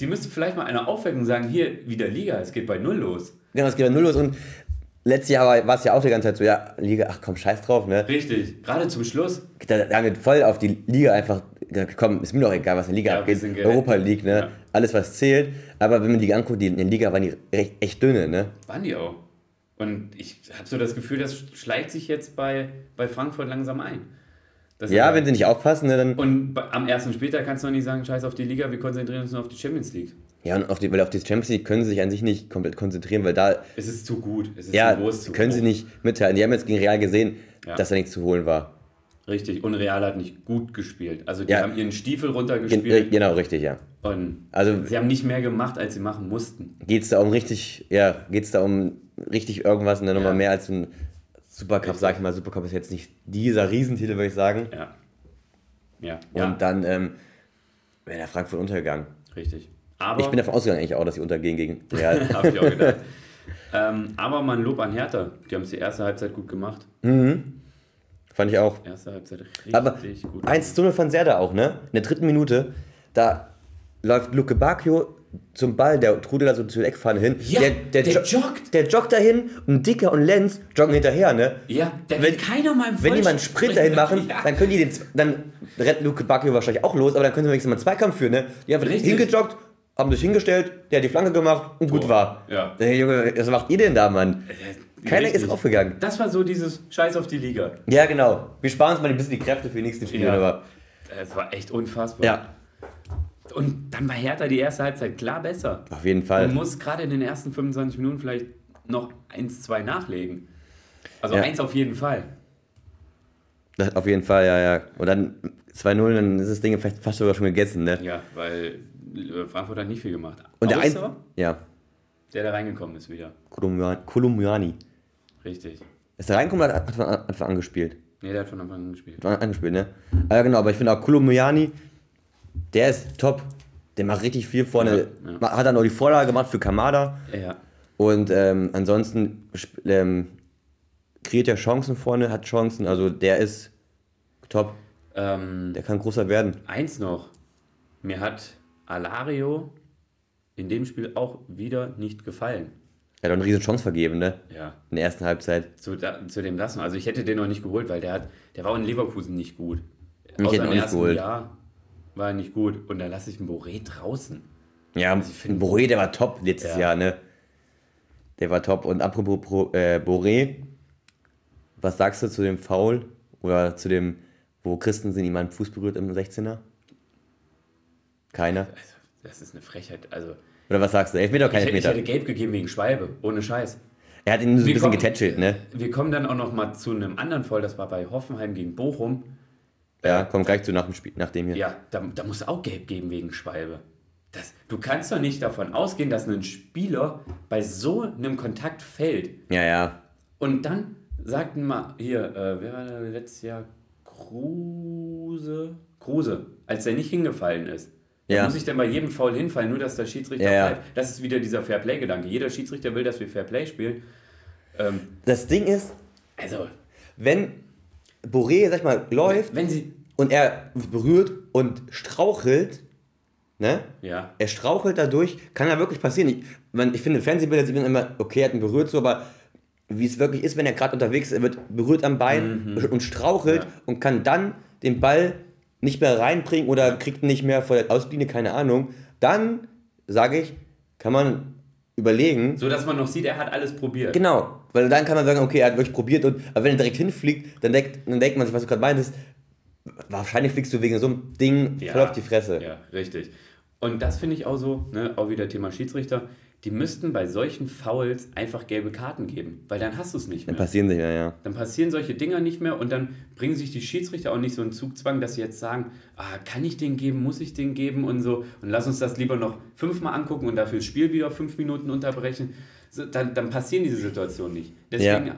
die müsste vielleicht mal einer aufwecken und sagen: Hier, wieder Liga, es geht bei Null los. genau, es geht bei Null los. Und letztes Jahr war war es ja auch die ganze Zeit so, ja, Liga, ach komm, scheiß drauf, ne? Richtig, gerade zum Schluss. Da, da haben wir voll auf die Liga einfach gesagt, komm, ist mir doch egal, was in der Liga Ja, abgeht. Europa League, ne? Ja. alles, was zählt. Aber wenn man die anguckt, die in der Liga waren die recht, echt dünne, ne? Waren die auch. Und ich habe so das Gefühl, das schleicht sich jetzt bei, bei Frankfurt langsam ein. Das Ja, wenn sie nicht aufpassen, ne, dann. Und am ersten Spieltag kannst du noch nicht sagen, scheiß auf die Liga, wir konzentrieren uns nur auf die Champions League. Ja, und auf die, weil auf die Champions League können sie sich an sich nicht komplett konzentrieren, weil da, Es ist zu gut. Es ist ja, zu groß, zu können hoch. sie nicht mitteilen. Die haben jetzt gegen Real gesehen, Ja. dass da nichts zu holen war. Richtig. Und Real hat nicht gut gespielt. Also die Ja. haben ihren Stiefel runtergespielt. genau, richtig, ja. Und Also sie haben nicht mehr gemacht, als sie machen mussten. geht es da um richtig, ja, geht es da um richtig irgendwas und dann nochmal Ja. mehr als ein Supercup, sag ich mal. Supercup ist jetzt nicht dieser Riesentitel, würde ich sagen. Ja. Ja. Und ja. dann ähm, wäre der Frankfurt untergegangen. Richtig. Aber Ich bin davon ausgegangen eigentlich auch, dass sie untergehen gegen Real. Habe ich auch gedacht. ähm, aber man Lob an Hertha. Die haben es die erste Halbzeit gut gemacht. Fand ich auch. Erste Halbzeit richtig Aber gut. 1 zu 0 von Serda auch, ne? In der dritten Minute, da läuft Luke Bacchio zum Ball, der trudelt also zur Eckfahne hin. Ja, der jo- joggt. Der joggt dahin und Dicker und Lenz joggen hinterher, ne? Ja, da Wenn- keiner mal Wenn die mal einen Sprint dahin machen, Ja. dann können die den, dann rennt Luke Bacchio wahrscheinlich auch los, aber dann können sie wenigstens mal einen Zweikampf führen, ne? Die haben Richtig. hingejoggt, haben sich hingestellt, der hat die Flanke gemacht und gut Tor. war. Ja. Hey Junge, was macht ihr denn da, Mann? Keiner Richtig. ist aufgegangen. Das war so dieses Scheiß auf die Liga. Ja, genau. Wir sparen uns mal ein bisschen die Kräfte für die nächsten Spiele, Ja. aber Es war echt unfassbar. ja, Und dann war Hertha die erste Halbzeit klar besser. auf jeden Man Fall. muss gerade in den ersten 25 Minuten vielleicht noch 1, 2 nachlegen. Also Ja. eins auf jeden Fall. Auf jeden Fall, ja, ja. Und dann 2-0, dann ist das Ding vielleicht fast sogar schon gegessen, ne? Ja, weil äh, Frankfurt hat nicht viel gemacht. Und der ein, ja, der, der reingekommen ist wieder. Kolumbiani. Richtig. Ist der reingekommen oder hat von Anfang an gespielt? Nee, der hat von Anfang an gespielt. Von Anfang angespielt, ne? Ah, Ja, genau, aber ich finde auch Kolumbiani, der ist top. Der macht richtig viel vorne. Ja, ja. Hat dann auch die Vorlage gemacht für Kamada. Ja. Und ähm, ansonsten ähm, kreiert er Chancen vorne, hat Chancen. Also der ist top. Ähm, Der kann großer werden. eins noch. Mir hat Alario in dem Spiel auch wieder nicht gefallen. Er hat auch eine riesen Chance vergeben, ne? Ja. In der ersten Halbzeit. Zu, da, zu dem noch. Also ich hätte den noch nicht geholt, weil der hat, der war in Leverkusen nicht gut. Ich Außer hätte ihn auch nicht geholt. Jahr war nicht gut. Und dann lasse ich einen Boré draußen. Ja, Also ich find- Boré, der war top letztes Ja. Jahr, ne? Der war top. Und apropos Pro, äh, Boré, was sagst du zu dem Foul oder zu dem, wo Christensen ihm einen Fuß berührt im 16er? Keiner. Also, das ist eine Frechheit. Also Oder was sagst du? Elfmeter oder kein ich, hätte- ich Elfmeter? hätte gelb gegeben wegen Schwalbe. Ohne Scheiß. Er hat ihn so ein Wir bisschen kommen- getätschelt, ne? Wir kommen dann auch noch mal zu einem anderen Fall. Das war bei Hoffenheim gegen Bochum. Ja, kommt gleich zu nach dem Spiel, nach dem hier. Ja, da, da muss auch gelb geben wegen Schwalbe. Das, du kannst doch nicht davon ausgehen, dass ein Spieler bei so einem Kontakt fällt. Ja, ja. Und dann sagten mal, hier, äh, wer war da letztes Jahr? Kruse? Kruse, als er nicht hingefallen ist. Ja. muss ich denn bei jedem Foul hinfallen, nur dass der Schiedsrichter Ja, ja. pfeift. Das ist wieder dieser Fairplay-Gedanke. Jeder Schiedsrichter will, dass wir Fairplay spielen. Ähm, Das Ding ist, also, wenn Boré, sag ich mal, läuft wenn sie. und er berührt und strauchelt, ne? Ja, Er strauchelt dadurch, kann ja wirklich passieren. Ich, man, ich finde, Fernsehbilder sieht man immer, okay, er hat ihn berührt, so, aber wie es wirklich ist, wenn er gerade unterwegs ist, er wird berührt am Bein und strauchelt Mhm. Ja. und kann dann den Ball nicht mehr reinbringen oder kriegt ihn nicht mehr vor der Auslinie, keine Ahnung, dann, sage ich, kann man überlegen, so dass man noch sieht, er hat alles probiert. genau, weil dann kann man sagen, okay, er hat wirklich probiert, und, aber wenn er direkt hinfliegt, dann denkt, dann denkt man sich, was du gerade meintest, wahrscheinlich fliegst du wegen so einem Ding Ja. voll auf die Fresse. Ja, richtig. Und das finde ich auch so, ne, auch wieder Thema Schiedsrichter, die müssten bei solchen Fouls einfach gelbe Karten geben, weil dann hast du es nicht Dann mehr. passieren sie ja, ja. Dann passieren solche Dinger nicht mehr und dann bringen sich die Schiedsrichter auch nicht so einen Zugzwang, dass sie jetzt sagen, ah, kann ich den geben, muss ich den geben und so und lass uns das lieber noch fünfmal angucken und dafür das Spiel wieder fünf Minuten unterbrechen. So, dann, dann passieren diese Situationen nicht. Deswegen, Ja.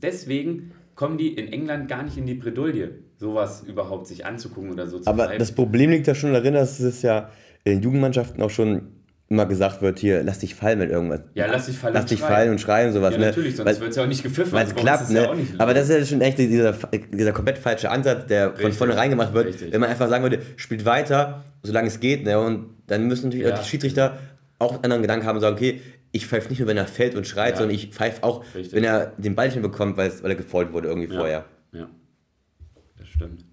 deswegen kommen die in England gar nicht in die Bredouille, sowas überhaupt sich anzugucken oder so zu Aber pfeifen. das Problem liegt ja schon darin, dass es ja in den Jugendmannschaften auch schon immer gesagt wird, hier, lass dich fallen mit irgendwas. Ja, lass dich fallen Lass und dich schreien. fallen und schreien und sowas. Ja, ne? natürlich, sonst wird es ja auch nicht gepfiffen. Weil es klappt, ja ne? nicht Aber das ist ja schon echt dieser, dieser komplett falsche Ansatz, der von Richtig. vornherein gemacht wird. Richtig. Wenn man einfach sagen würde, spielt weiter, solange es geht, ne? Und dann müssen natürlich Ja. auch die Schiedsrichter auch einen anderen Gedanken haben und sagen, okay, ich pfeife nicht nur, wenn er fällt und schreit, Ja. sondern ich pfeife auch, Richtig. wenn er den Ball nicht mehr bekommt, weil er gefault wurde irgendwie vorher. Ja, das stimmt.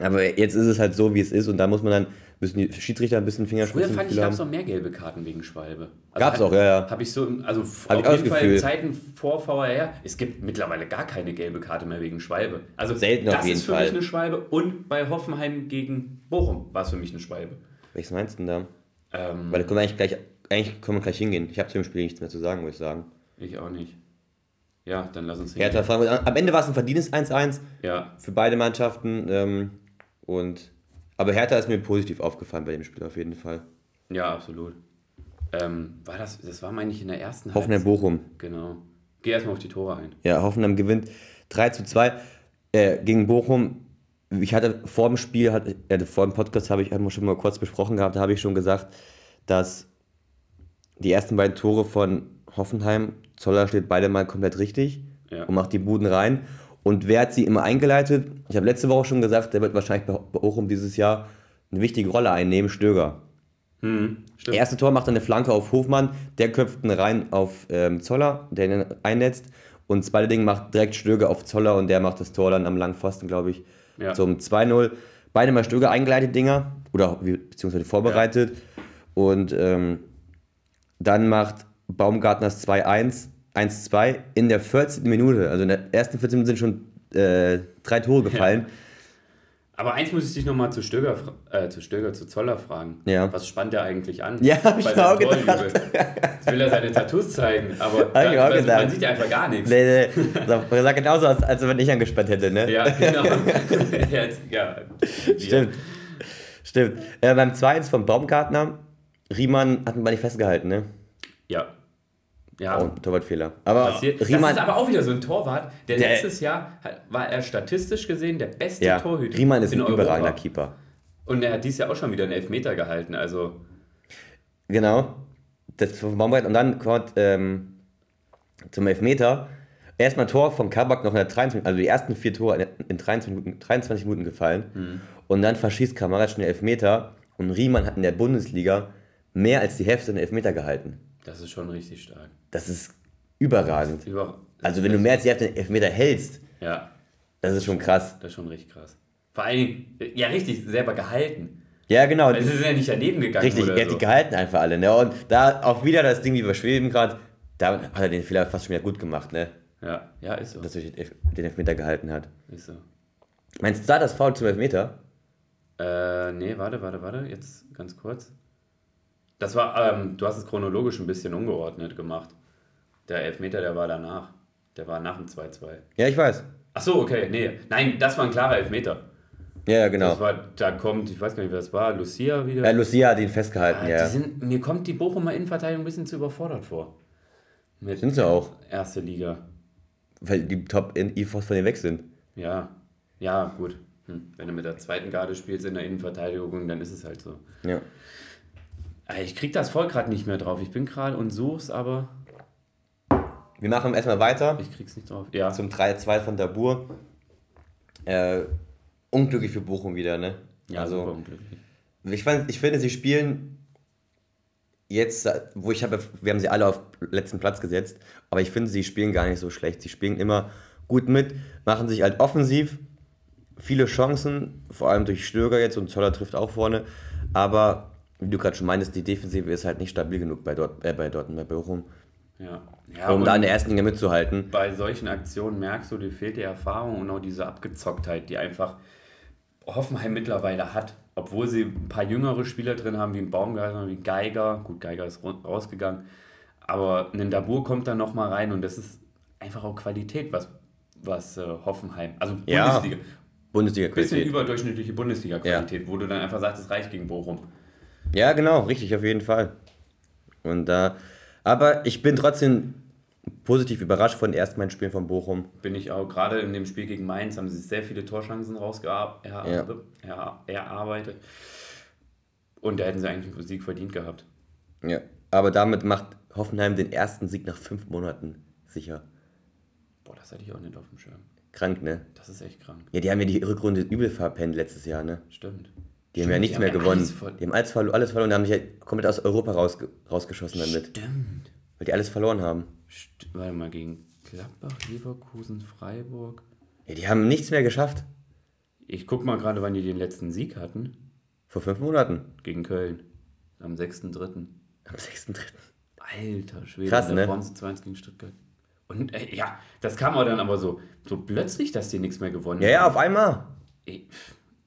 Aber jetzt ist es halt so, wie es ist und da muss man dann Müssen die Schiedsrichter ein bisschen Früher Fingerspitzengefühl fand ich, gab es noch mehr gelbe Karten wegen Schwalbe. Gab's auch, ja, ja. Habe ich so, im- also Hab auf jeden Fall in. Zeiten vor VAR, es gibt mittlerweile gar keine gelbe Karte mehr wegen Schwalbe. Also Selten auf das jeden ist für Fall. mich eine Schwalbe und bei Hoffenheim gegen Bochum war es für mich eine Schwalbe. Welches meinst du denn da? Ähm, Weil da können wir eigentlich gleich, eigentlich können wir gleich hingehen. Ich habe zu dem Spiel nichts mehr zu sagen, muss ich sagen. ich auch nicht. Ja, dann lass uns Hertha Frankfurt. Am Ende war es ein verdientes 1-1 Ja, für beide Mannschaften. Ähm, und, aber Hertha ist mir positiv aufgefallen bei dem Spiel auf jeden Fall. ja, absolut. Ähm, war das, das war, meine ich, in der ersten Hoffenheim Bochum. Genau. Geh erstmal auf die Tore ein. Ja, Hoffenheim gewinnt 3 zu 2 äh, gegen Bochum. Ich hatte vor dem Spiel, hatte, äh, vor dem Podcast habe ich schon mal kurz besprochen gehabt, da habe ich schon gesagt, dass die ersten beiden Tore von Hoffenheim, Zoller steht beide mal komplett richtig Ja. und macht die Buden rein. Und wer hat sie immer eingeleitet? Ich habe letzte Woche schon gesagt, der wird wahrscheinlich bei Bochum dieses Jahr eine wichtige Rolle einnehmen, Stöger. Hm. Erste Tor macht er eine Flanke auf Hofmann, der köpft ihn rein auf ähm, Zoller, der ihn einnetzt. Und das zweite Ding macht direkt Stöger auf Zoller und der macht das Tor dann am langen Pfosten, glaube ich, Ja. zum 2-0. Beide mal Stöger eingeleitet Dinger oder beziehungsweise vorbereitet. Und ähm, dann macht Baumgartners 2-1, 1-2 in der 14. Minute. Also in der ersten 14 Minuten sind schon äh, drei Tore gefallen. Aber eins muss ich dich nochmal zu Stöger, äh, zu Stöger, zu Zoller fragen. Ja. Was spannt er eigentlich an? Ja, hab ich auch gedacht. Jetzt will er seine Tattoos zeigen, aber da, auch also man sieht einfach gar nichts. Nee, nee, sah, sah genauso aus, als wenn ich angespannt hätte, ne? Ja, genau. ja, ja. Stimmt. Stimmt. Äh, beim 2-1 von Baumgartner, Riemann hat ihn mal nicht festgehalten, ne? Ja. Ja. Oh, Torwartfehler. Aber Passiert. Das Riemann, ist aber auch wieder so ein Torwart, der, Der- letztes Jahr war er statistisch gesehen der beste ja, Torhüter Riemann ist ein in Europa. überragender Keeper. Und er hat dieses Jahr auch schon wieder einen Elfmeter gehalten. Also, Genau. Das. Und dann kommt ähm, zum Elfmeter. Erstmal Tor von Kabak noch in der 23, also die ersten vier Tore in 23 Minuten, 23 Minuten gefallen. Mhm. Und dann verschießt Kamara schnell Elfmeter. Und Riemann hat in der Bundesliga mehr als die Hälfte der Elfmeter gehalten. Das ist schon richtig stark. Das ist überragend. Über, Also wenn du mehr als die Hälfte der Elfmeter hältst, ja, das ist schon krass. das ist schon richtig krass. Vor allen Dingen, ja, richtig, selber gehalten. Ja, genau. Also, es ist ja nicht daneben gegangen. Richtig, er hat so. die gehalten einfach alle. Ne? Und da auch wieder das Ding, wie wir schweben gerade, da hat er den Fehler fast schon wieder gut gemacht, ne? Ja, ja, ist so. dass er den den Elfmeter gehalten hat. Ist so. Meinst du da das Foul zum Elfmeter? Äh, nee, warte, warte, warte, jetzt ganz kurz. Das war, ähm, du hast es chronologisch ein bisschen ungeordnet gemacht. Der Elfmeter, der war danach. Der war nach dem 2-2. Ja, ich weiß. Ach so, okay, nee. Nein, das war ein klarer Elfmeter. Ja, ja, genau. Das war, da kommt, ich weiß gar nicht, wer das war, Lucia wieder. Ja, Lucia hat ihn festgehalten, Ah, ja. sind, mir kommt die Bochumer Innenverteidigung ein bisschen zu überfordert vor. Mit Sind sie auch. erste Liga. Weil die Top-IFOs von denen weg sind. Ja, ja, gut. Hm. Wenn du mit der zweiten Garde spielst in der Innenverteidigung, dann ist es halt so. Ja. Ich krieg das voll gerade nicht mehr drauf. Ich bin gerade und such's, aber Wir machen erstmal weiter ich krieg's nicht drauf. Ja, zum 3-2 von Dabur. Äh, unglücklich für Bochum wieder, ne? ja also, super unglücklich. Ich, fand, ich finde, sie spielen jetzt, wo ich habe, wir haben sie alle auf letzten Platz gesetzt, aber ich finde, sie spielen gar nicht so schlecht. Sie spielen immer gut mit, machen sich halt offensiv viele Chancen, vor allem durch Stöger jetzt und Zoller trifft auch vorne, aber wie du gerade schon meintest, die Defensive ist halt nicht stabil genug bei, Dort, äh, bei Dortmund, bei Bochum, Ja. ja um da in der ersten Liga mitzuhalten. bei solchen Aktionen merkst du, dir fehlt die Erfahrung und auch diese Abgezocktheit, die einfach Hoffenheim mittlerweile hat. Obwohl sie ein paar jüngere Spieler drin haben, wie ein Baumgartner, wie Geiger. Gut, Geiger ist rausgegangen. Aber ein Dabur kommt da nochmal rein und das ist einfach auch Qualität, was, was äh, Hoffenheim, also Ja, Bundesliga, bisschen Bundesliga-Qualität. überdurchschnittliche Bundesliga-Qualität, wo du dann einfach sagst, es reicht gegen Bochum. Ja, genau, richtig, auf jeden Fall. Und da, aber ich bin trotzdem positiv überrascht von den ersten beiden Spielen von Bochum. Bin ich auch, gerade in dem Spiel gegen Mainz haben sie sehr viele Torchancen rausgearbeitet. Ja. erarbeitet. Und da hätten sie eigentlich einen Sieg verdient gehabt. Ja, aber damit macht Hoffenheim den ersten Sieg nach fünf Monaten sicher. Boah, das hatte ich auch nicht auf dem Schirm. Krank, ne? Das ist echt krank. Ja, die haben ja die Rückrunde übel verpennt letztes Jahr, ne? Stimmt. Die haben ja nichts mehr haben gewonnen. Die haben alles, verlo alles verloren, die haben sich ja komplett aus Europa rausge rausgeschossen damit. Stimmt. Weil die alles verloren haben. St Warte mal, gegen Gladbach, Leverkusen, Freiburg. Ja, die haben nichts mehr geschafft. Ich guck mal gerade, wann die den letzten Sieg hatten. Vor fünf Monaten. Gegen Köln. Am 6.3. Am 6.3. Alter Schwede. Krass, ne? sie 2-1 gegen Stuttgart. Und äh, ja, das kam aber dann aber so, so plötzlich, dass die nichts mehr gewonnen Ja, ja, auf einmal. Ey,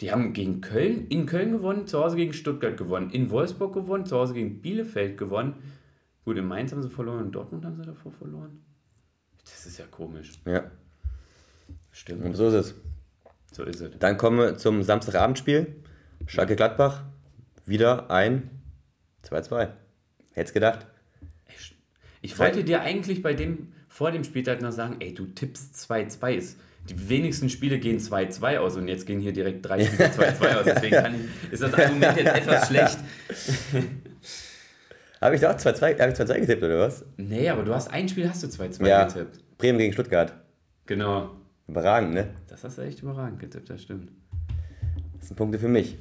Die haben gegen Köln, in Köln gewonnen, zu Hause gegen Stuttgart gewonnen, in Wolfsburg gewonnen, zu Hause gegen Bielefeld gewonnen. Gut, in Mainz haben sie verloren, in Dortmund haben sie davor verloren. Das ist ja komisch. Ja, Stimmt. und so ist es. So ist es. Dann kommen wir zum Samstagabendspiel. Schalke Gladbach. Wieder ein 2-2. Hätt's gedacht. Ich wollte dir eigentlich bei dem, vor dem Spieltag noch sagen, ey, du tippst 2-2. Ist- Die wenigsten Spiele gehen 2-2 aus und jetzt gehen hier direkt drei Spiele 2-2 aus. Deswegen ich, ist das Argument jetzt etwas schlecht. Habe ich da auch 2-2 hab ich 2-2 getippt, oder was? Nee, aber du hast ein Spiel, hast du 2-2 Ja. getippt. Bremen gegen Stuttgart. Genau. Überragend, ne? Das hast du echt überragend getippt, das stimmt. Das sind Punkte für mich.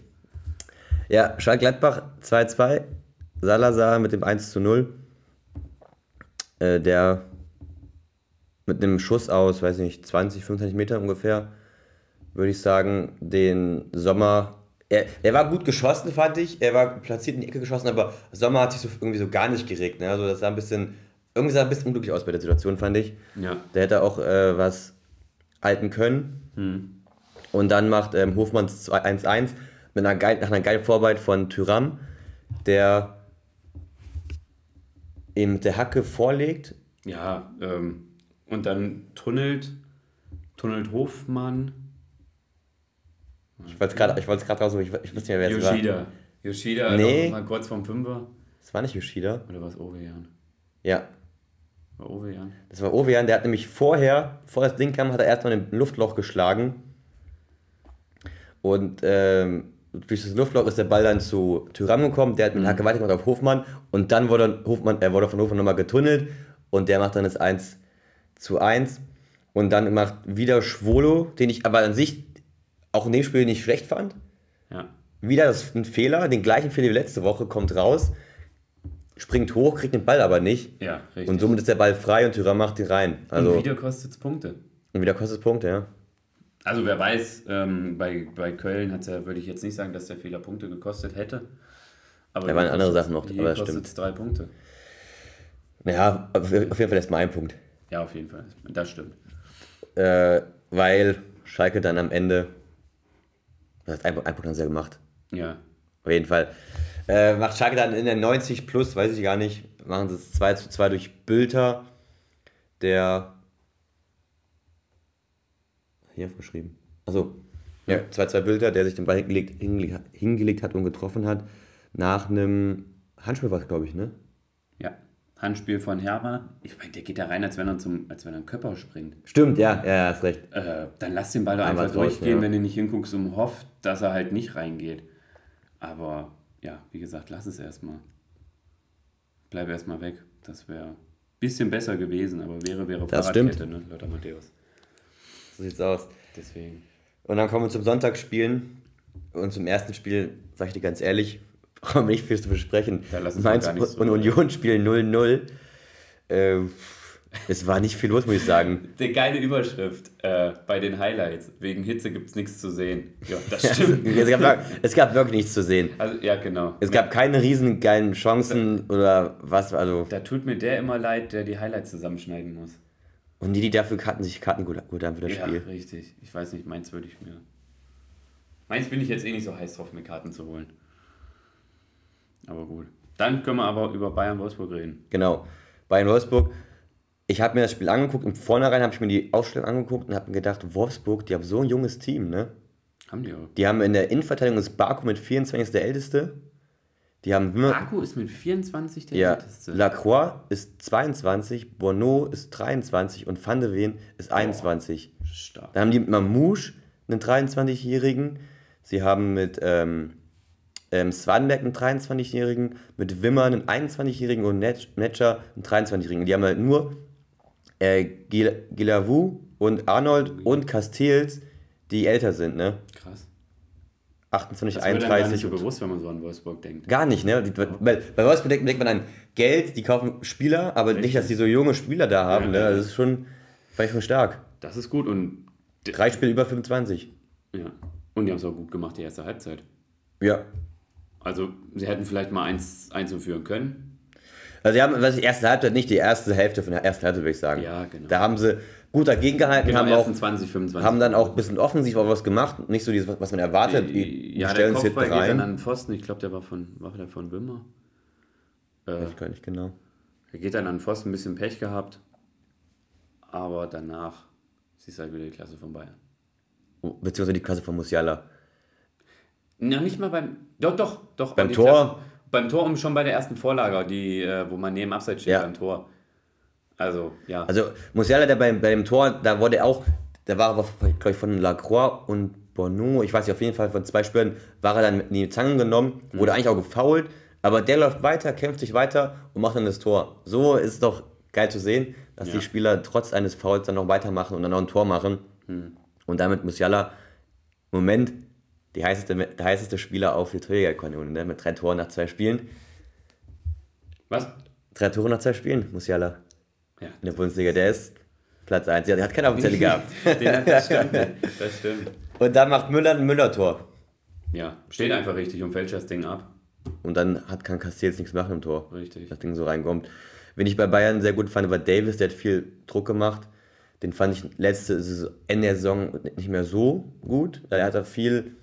Ja, Schalke Gladbach 2-2. Salazar mit dem 1-0. Äh, der mit einem Schuss aus, weiß nicht, 20, 25 Meter ungefähr, würde ich sagen, den Sommer. Er, er war gut geschossen, fand ich. Er war platziert in die Ecke geschossen, aber Sommer hat sich so irgendwie so gar nicht geregt. Ne? Also das sah ein bisschen, irgendwie sah ein bisschen unglücklich aus bei der Situation, fand ich. Ja. Der hätte auch äh, was halten können. Und dann macht ähm, Hofmann 1-1 mit einer geil, nach einer geilen Vorarbeit von Tyram, der ihm mit der Hacke vorlegt. Ja, ähm, und dann tunnelt, tunnelt Hofmann, Ich wollte es gerade raussuchen, ich, ich wusste nicht mehr, wer es war. Yoshida. Yoshida, Nee. nee. mal kurz vom Fünfer. Das war nicht Yoshida. Oder war es Ovejan? Ja, War Ovejan? das war Ovejan. Der hat nämlich vorher, vor das Ding kam, hat er erstmal ein Luftloch geschlagen. Und ähm, durch das Luftloch ist der Ball dann zu Tyram gekommen. Der hat mit der Hacke weitergemacht auf Hofmann. Und dann wurde, Hofmann, er wurde von Hofmann nochmal getunnelt. Und der macht dann das 1 zu 1. Und dann macht wieder Schwolo, den ich aber an sich auch in dem Spiel nicht schlecht fand. Ja. Wieder das ein Fehler, den gleichen Fehler wie letzte Woche, kommt raus, springt hoch, kriegt den Ball aber nicht. Ja, richtig. Und somit ist der Ball frei und Tyram macht ihn rein. Also, und wieder kostet es Punkte. und wieder kostet es Punkte, ja. Also wer weiß, ähm, bei, bei Köln hat's ja, würde ich jetzt nicht sagen, dass der Fehler Punkte gekostet hätte. Aber Da waren andere Sachen noch, aber das kostet's drei Punkte. Ja, auf auf jeden Fall erstmal ein Punkt. Ja, auf jeden Fall. Das stimmt. Äh, weil Schalke dann am Ende. Das heißt, ein, ein Punkt haben sie ja gemacht. Ja. Auf jeden Fall. Äh, macht Schalke dann in der 90 plus, weiß ich gar nicht, machen sie es 2 zu 2 durch Bülter, der. Hier aufgeschrieben. Achso. Ja, 2 2 Bülter, der sich den Ball hingelegt, hingelegt, hingelegt hat und getroffen hat. Nach einem Handspiel war es, glaube ich, ne? Ja. Handspiel von Hermann. Ich meine, der geht da rein, als wenn er zum, als wenn er einen Körper springt. Stimmt, ja, ja, hast recht. Äh, dann lass den Ball doch einfach durchgehen, ja. wenn du nicht hinguckst und hofft, dass er halt nicht reingeht. Aber ja, wie gesagt, lass es erstmal. Bleib erstmal weg. Das wäre ein bisschen besser gewesen, aber wäre, wäre Das Fahrradkette, ne, Lothar Matthäus. So sieht's aus. Deswegen. Und dann kommen wir zum Sonntagsspielen. Und zum ersten Spiel, sag ich dir ganz ehrlich, brauchen wir nicht viel zu besprechen. Da Mainz und Union spielen 0-0. Ähm, es war nicht viel los, muss ich sagen. Die geile Überschrift äh, bei den Highlights. Wegen Hitze gibt es nichts zu sehen. Ja, das stimmt. es, gab, es gab wirklich nichts zu sehen. Also, ja, genau. Es gab keine riesen geilen Chancen oder was. Also, Da tut mir der immer leid, der die Highlights zusammenschneiden muss. und die, die dafür hatten sich Karten gut, gut an für das Ja, Spiel. richtig. Ich weiß nicht, meins würde ich mir. Meins bin ich jetzt eh nicht so heiß drauf, mir Karten zu holen. Aber gut. Dann können wir aber über Bayern Wolfsburg reden. Genau. Bayern Wolfsburg. Ich habe mir das Spiel angeguckt. Im Vornherein habe ich mir die Aufstellung angeguckt und habe mir gedacht, Wolfsburg, die haben so ein junges Team, ne? Haben die auch. Die haben in der Innenverteidigung ist Baku mit 24 der Älteste. Die haben Baku ist mit 24 der ja, Älteste. Lacroix ist 22, Bono ist 23 und Van de Ven ist 21. Stark. Dann haben die mit Mamouche einen 23-Jährigen. Sie haben mit ähm, ähm, Swanberg einen 23-Jährigen, mit Wimmer einen 21-Jährigen und Net- Netscher einen 23-Jährigen. Die haben halt nur äh, Gil- Gilavu und Arnold und Castells, die älter sind, ne? Krass. 28, Das wird einem gar nicht 31. so bewusst, wenn man so an Wolfsburg denkt. Gar nicht, ne? Bei, bei Wolfsburg denkt, denkt man an Geld, die kaufen Spieler, aber nicht, dass die so junge Spieler da haben, Ja, ne? Das ist schon, vielleicht schon stark. Das ist gut und Drei Spiele über 25. ja. Und die haben es auch gut gemacht, die erste Halbzeit. Ja. Also sie hätten vielleicht mal eins einzuführen können. Also, sie haben, was die erste Halbzeit, nicht die erste Hälfte von der ersten Halbzeit, würde ich sagen. Ja, genau. Da haben sie gut dagegen gehalten, Genau, haben, auch, 20, 25. haben dann auch ein bisschen offensiv auch was gemacht. Nicht so dieses, was man erwartet. Die, ja, der stellen hinten Kopfball geht dann an den Pfosten. Ich glaube, der war von, war der von Wimmer. Äh, Ich kann nicht genau. er geht dann an den Pfosten, ein bisschen Pech gehabt. Aber danach siehst du halt wieder die Klasse von Bayern. Beziehungsweise die Klasse von Musiala. Na, nicht mal beim. Doch, doch, doch. Beim Tor? Klasse, beim Tor und schon bei der ersten Vorlage, die, äh, wo man neben Abseits steht Ja. beim Tor. Also, ja. Also Musiala, der beim, bei dem Tor, da wurde auch, da war aber, glaube ich, von Lacroix und Bono, ich weiß nicht, auf jeden Fall von zwei Spielern, war er dann in die Zangen genommen, wurde eigentlich auch gefoult, aber der läuft weiter, kämpft sich weiter und macht dann das Tor. So ist es doch geil zu sehen, dass Ja. die Spieler trotz eines Fouls dann noch weitermachen und dann noch ein Tor machen. Und damit Musiala Moment die heißeste, der heißeste Spieler auf die Torjägerkanone, ne? mit drei Toren nach zwei Spielen. Was? Drei Tore nach zwei Spielen, Musiala. Ja. In der Bundesliga, der ist Platz 1. Ja, der hat keine offizielle gehabt. Den hat, das stimmt. Das stimmt. Und dann macht Müller ein Müller-Tor. Ja, steht einfach richtig und fälscht das Ding ab. Und dann hat, kann Castells nichts machen im Tor. Richtig. Das Ding so reinkommt. Wen ich bei Bayern sehr gut fand, war Davis, der hat viel Druck gemacht. Den fand ich letzte Ende der Saison nicht mehr so gut. Da hat er viel.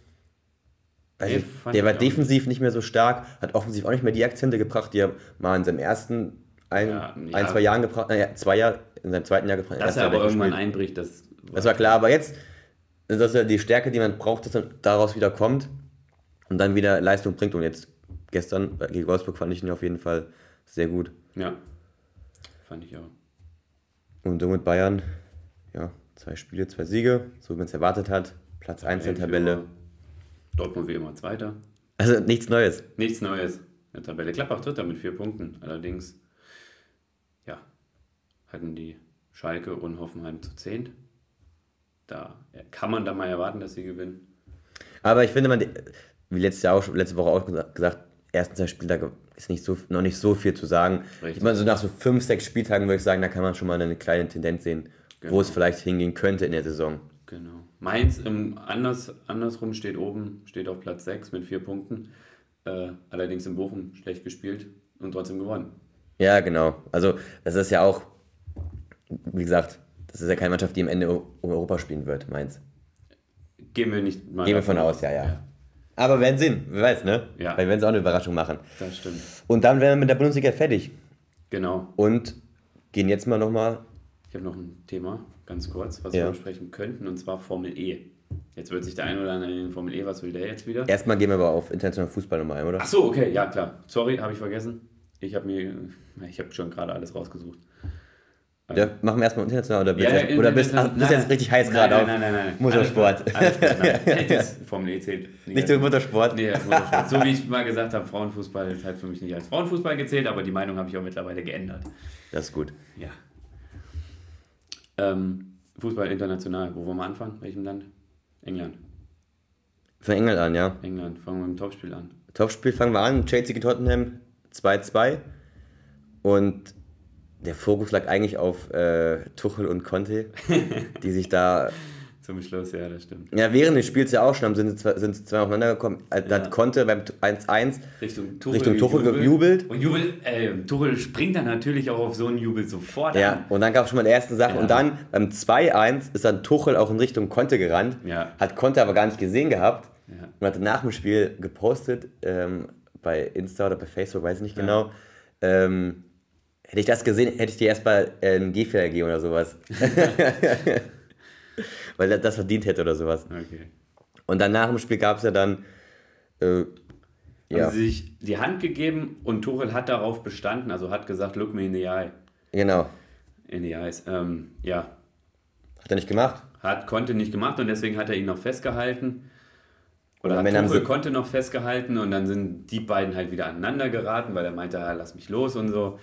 Fand der war defensiv nicht mehr so stark, hat offensiv auch nicht mehr die Akzente gebracht, die er mal in seinem ersten ein, Ja, ja. ein zwei Jahren gebracht naja, zwei Jahre, in seinem zweiten Jahr gebracht. Dass er aber Jahr irgendwann gespielt. einbricht, das. Das war klar, aber jetzt ist das ja die Stärke, die man braucht, dass er daraus wieder kommt und dann wieder Leistung bringt. Und jetzt gestern gegen Wolfsburg fand ich ihn auf jeden Fall sehr gut. Ja. Fand ich auch. Und somit Bayern, ja, zwei Spiele, zwei Siege, so wie man es erwartet hat. Platz 1 in der Tabelle. Dortmund wie immer Zweiter. Also nichts Neues. Nichts Neues. In der Tabelle Klappbach Dritter mit vier Punkten. Allerdings, ja, hatten die Schalke und Hoffenheim zu zehnt. Da kann man da mal erwarten, dass sie gewinnen. Aber ich finde, man, wie letztes Jahr auch, letzte Woche auch gesagt, gesagt ersten zwei Spieltage ist nicht so, noch nicht so viel zu sagen. Richtig. Ich meine, so nach so fünf, sechs Spieltagen würde ich sagen, da kann man schon mal eine kleine Tendenz sehen, Genau. wo es vielleicht hingehen könnte in der Saison. Genau. Mainz im anders, andersrum steht oben, steht auf Platz 6 mit vier Punkten. Äh, allerdings in Bochum schlecht gespielt und trotzdem gewonnen. Ja, genau. Also, das ist ja auch, wie gesagt, das ist ja keine Mannschaft, die am Ende um Europa spielen wird, Mainz. Gehen wir nicht mal Gehen wir von aus, ja, ja. Aber werden sehen, wer weiß, ne? Ja. Weil werden sie auch eine Überraschung machen. Das stimmt. Und dann wären wir mit der Bundesliga fertig. Genau. Und gehen jetzt mal nochmal. Ich habe noch ein Thema, ganz kurz, was Ja. wir besprechen könnten, und zwar Formel E. Jetzt wird sich der eine oder andere in Formel E, was will der jetzt wieder? Erstmal gehen wir aber auf internationalen Fußball nochmal ein, oder? Ach so, okay, ja klar. Sorry, habe ich vergessen. Ich habe mir, ich habe schon gerade alles rausgesucht. Ja, machen wir erstmal international oder bist, Ja, jetzt, oder bist, ach, bist nein, jetzt richtig heiß nein, gerade nein, auf nein, nein, nein. Alles alles. Das Formel E zählt. Nicht so Motorsport. Nee, Motorsport. So wie ich mal gesagt habe, Frauenfußball ist halt für mich nicht als Frauenfußball gezählt, aber die Meinung habe ich auch mittlerweile geändert. Das ist gut. Ja. Ähm, Fußball international. Wo wollen wir anfangen? Welchem Land? England. Von England an, ja. England. Fangen wir mit dem Topspiel an. Topspiel fangen wir an. Chelsea gegen Tottenham 2-2. Und der Fokus lag eigentlich auf äh, Tuchel und Conte, die sich da Zum Schluss, ja, das stimmt. Ja, während des Spiels ja auch schon sind, sie zwei- sind sie zwei aufeinander gekommen. Da Ja. hat Conte beim 1-1 Richtung Tuchel, Richtung Tuchel gejubelt. Und Jubel, äh, Tuchel springt dann natürlich auch auf so einen Jubel sofort Ja, an. und dann gab es schon mal die ersten Sachen. Ja. Und dann beim 2-1 ist dann Tuchel auch in Richtung Conte gerannt. Ja. Hat Conte aber gar nicht gesehen gehabt. Und hatte nach dem Spiel gepostet, ähm, bei Insta oder bei Facebook, weiß ich nicht genau. Ähm, hätte ich das gesehen, hätte ich dir erstmal äh, einen Gehfehler gegeben oder sowas. Weil er das verdient hätte oder sowas. Okay. Und dann nach dem Spiel gab es ja dann. Äh, ja, Haben sie sich die Hand gegeben und Tuchel hat darauf bestanden, also hat gesagt, look me in the eye. genau. In the eyes. Ähm, ja, Hat er nicht gemacht? hat, konnte nicht gemacht und deswegen hat er ihn noch festgehalten. Oder hat Tuchel konnte noch festgehalten und dann sind die beiden halt wieder aneinander geraten, weil er meinte, ah, lass mich los und so.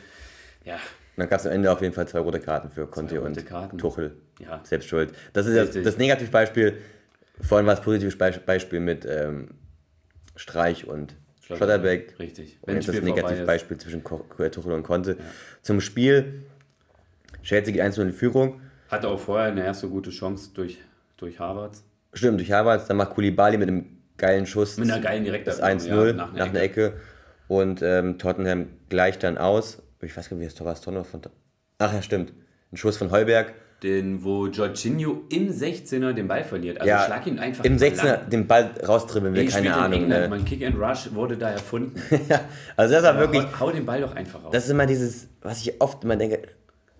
Ja, dann gab es am Ende auf jeden Fall zwei rote Karten für Conte und Karten. Tuchel. ja. Selbst schuld. Das ist das, Richtig. das Negativbeispiel. Vorhin war es positives Be Beispiel mit ähm, Streich und Schotterbeck. Richtig. Und jetzt das. Negativbeispiel zwischen Ko- Tuchel und Conte. Zum Spiel. Chelsea geht 1 in Führung. Hatte auch vorher eine erste gute Chance durch, durch Harvards. Stimmt, durch Havertz. Dann macht Koulibaly mit dem geilen Schuss. Mit einer geilen Direkter- Das 1-0 ja, nach, einer einer Ecke. Und ähm, Tottenham gleicht dann aus. Ich weiß gar nicht, wie das Tor war. Das Tor noch von. Ach ja, stimmt. Ein Schuss von Heuberg. Den, wo Jorginho im 16er den Ball verliert. Also ja, schlag ihn einfach im mal 16er lang. den Ball raustribbeln will, keine Ahnung. England, Ne? Mein Kick and Rush wurde da erfunden. Ja, also das war wirklich, hau, hau den Ball doch einfach raus. das ist immer dieses, was ich oft immer denke,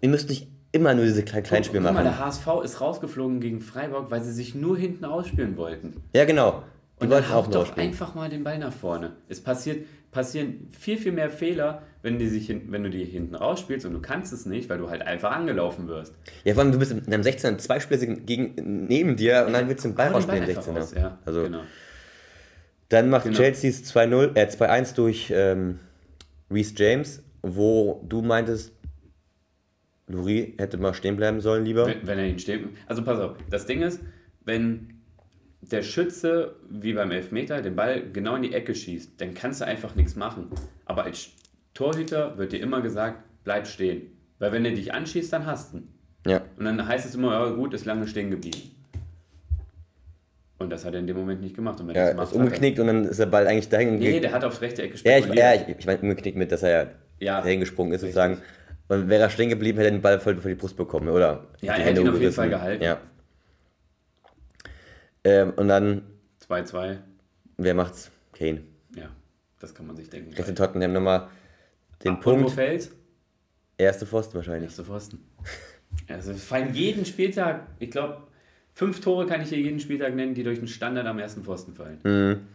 ihr müsst nicht immer nur diese kleinen Kleinspiele Guck mal, machen. der HSV ist rausgeflogen gegen Freiburg, weil sie sich nur hinten ausspielen wollten. Ja, genau. Die Und wollten dann auch hau doch spielen. einfach mal den Ball nach vorne. Es passiert, passieren viel, viel mehr Fehler, wenn, die sich hin, wenn du die hinten rausspielst und du kannst es nicht, weil du halt einfach angelaufen wirst. Ja, vor allem, du bist in einem 16er, zwei Spieler sind gegen, neben dir und dann willst du den Ball rausspielen, einfach 16er. raus, ja, also, genau. Dann macht Genau. Chelsea's 2-0, äh, 2-1 durch ähm, Reece James, wo du meintest, Luri hätte mal stehen bleiben sollen lieber. Wenn, wenn er ihn steht. Also pass auf, das Ding ist, wenn der Schütze, wie beim Elfmeter, den Ball genau in die Ecke schießt, dann kannst du einfach nichts machen. Aber als Torhüter wird dir immer gesagt, bleib stehen. Weil wenn er dich anschießt, dann hast du ihn. Ja. Und dann heißt es immer, ja gut, ist lange stehen geblieben. Und das hat er in dem Moment nicht gemacht. Und wenn er Ja, macht, ist umgeknickt und dann ist der Ball eigentlich dahin er, nee, gegangen. der hat aufs rechte Ecke Ja, ich, ja, ich, ich meine umgeknickt mit, dass er ja, dahin gesprungen ist richtig. sozusagen. Und wäre er stehen geblieben, hätte er den Ball voll vor die Brust bekommen, oder? Ja, er hätte ihn auf jeden. Fall gehalten. Ja. Ähm, und dann, 2-2. wer macht's? Kane. Ja, das kann man sich denken. In Tottenham nochmal den wo Punkt. fällt's? Erste Pfosten wahrscheinlich. Erste Pfosten. Also es fallen jeden Spieltag, ich glaube, fünf Tore kann ich hier jeden Spieltag nennen, die durch den Standard am ersten Pfosten fallen.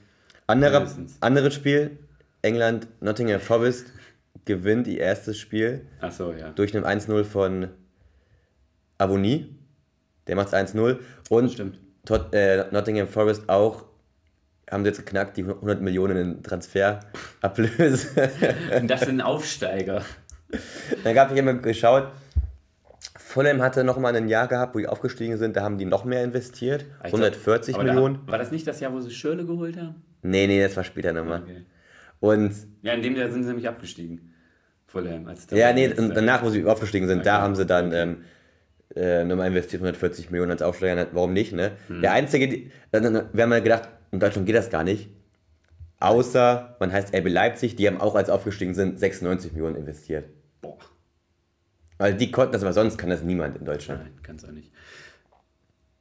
Anderer, Mindestens. anderes Spiel, England, Nottingham Forest gewinnt ihr erstes Spiel Ach so, ja. durch einen 1-0 von Avoni. Der macht 1-0. Und Stimmt. Tot, äh, Nottingham Forest auch, haben sie jetzt geknackt, die 100 Millionen in Transferablöse. Und das sind Aufsteiger. Dann gab ich immer geschaut, Fulham hatte nochmal ein Jahr gehabt, wo die aufgestiegen sind, da haben die noch mehr investiert. Ich glaub, 140 aber da- Millionen. war das nicht das Jahr, wo sie Schirle geholt haben? Nee, nee, das war später nochmal. Okay. Und Ja, in dem Jahr sind sie nämlich abgestiegen. Fulham. Als Ja, nee, und danach, wo sie aufgestiegen sind, da Okay. haben sie dann ähm, äh, nochmal investiert, 140 Millionen als Aufsteiger. Warum nicht, ne? Hm. Der einzige, dann, wir haben mal gedacht, in Deutschland geht das gar nicht. Außer, man heißt RB Leipzig, die haben auch als aufgestiegen sind, 96 Millionen investiert. Boah, Weil die konnten das, aber sonst kann das niemand in Deutschland. nein, kann's auch nicht.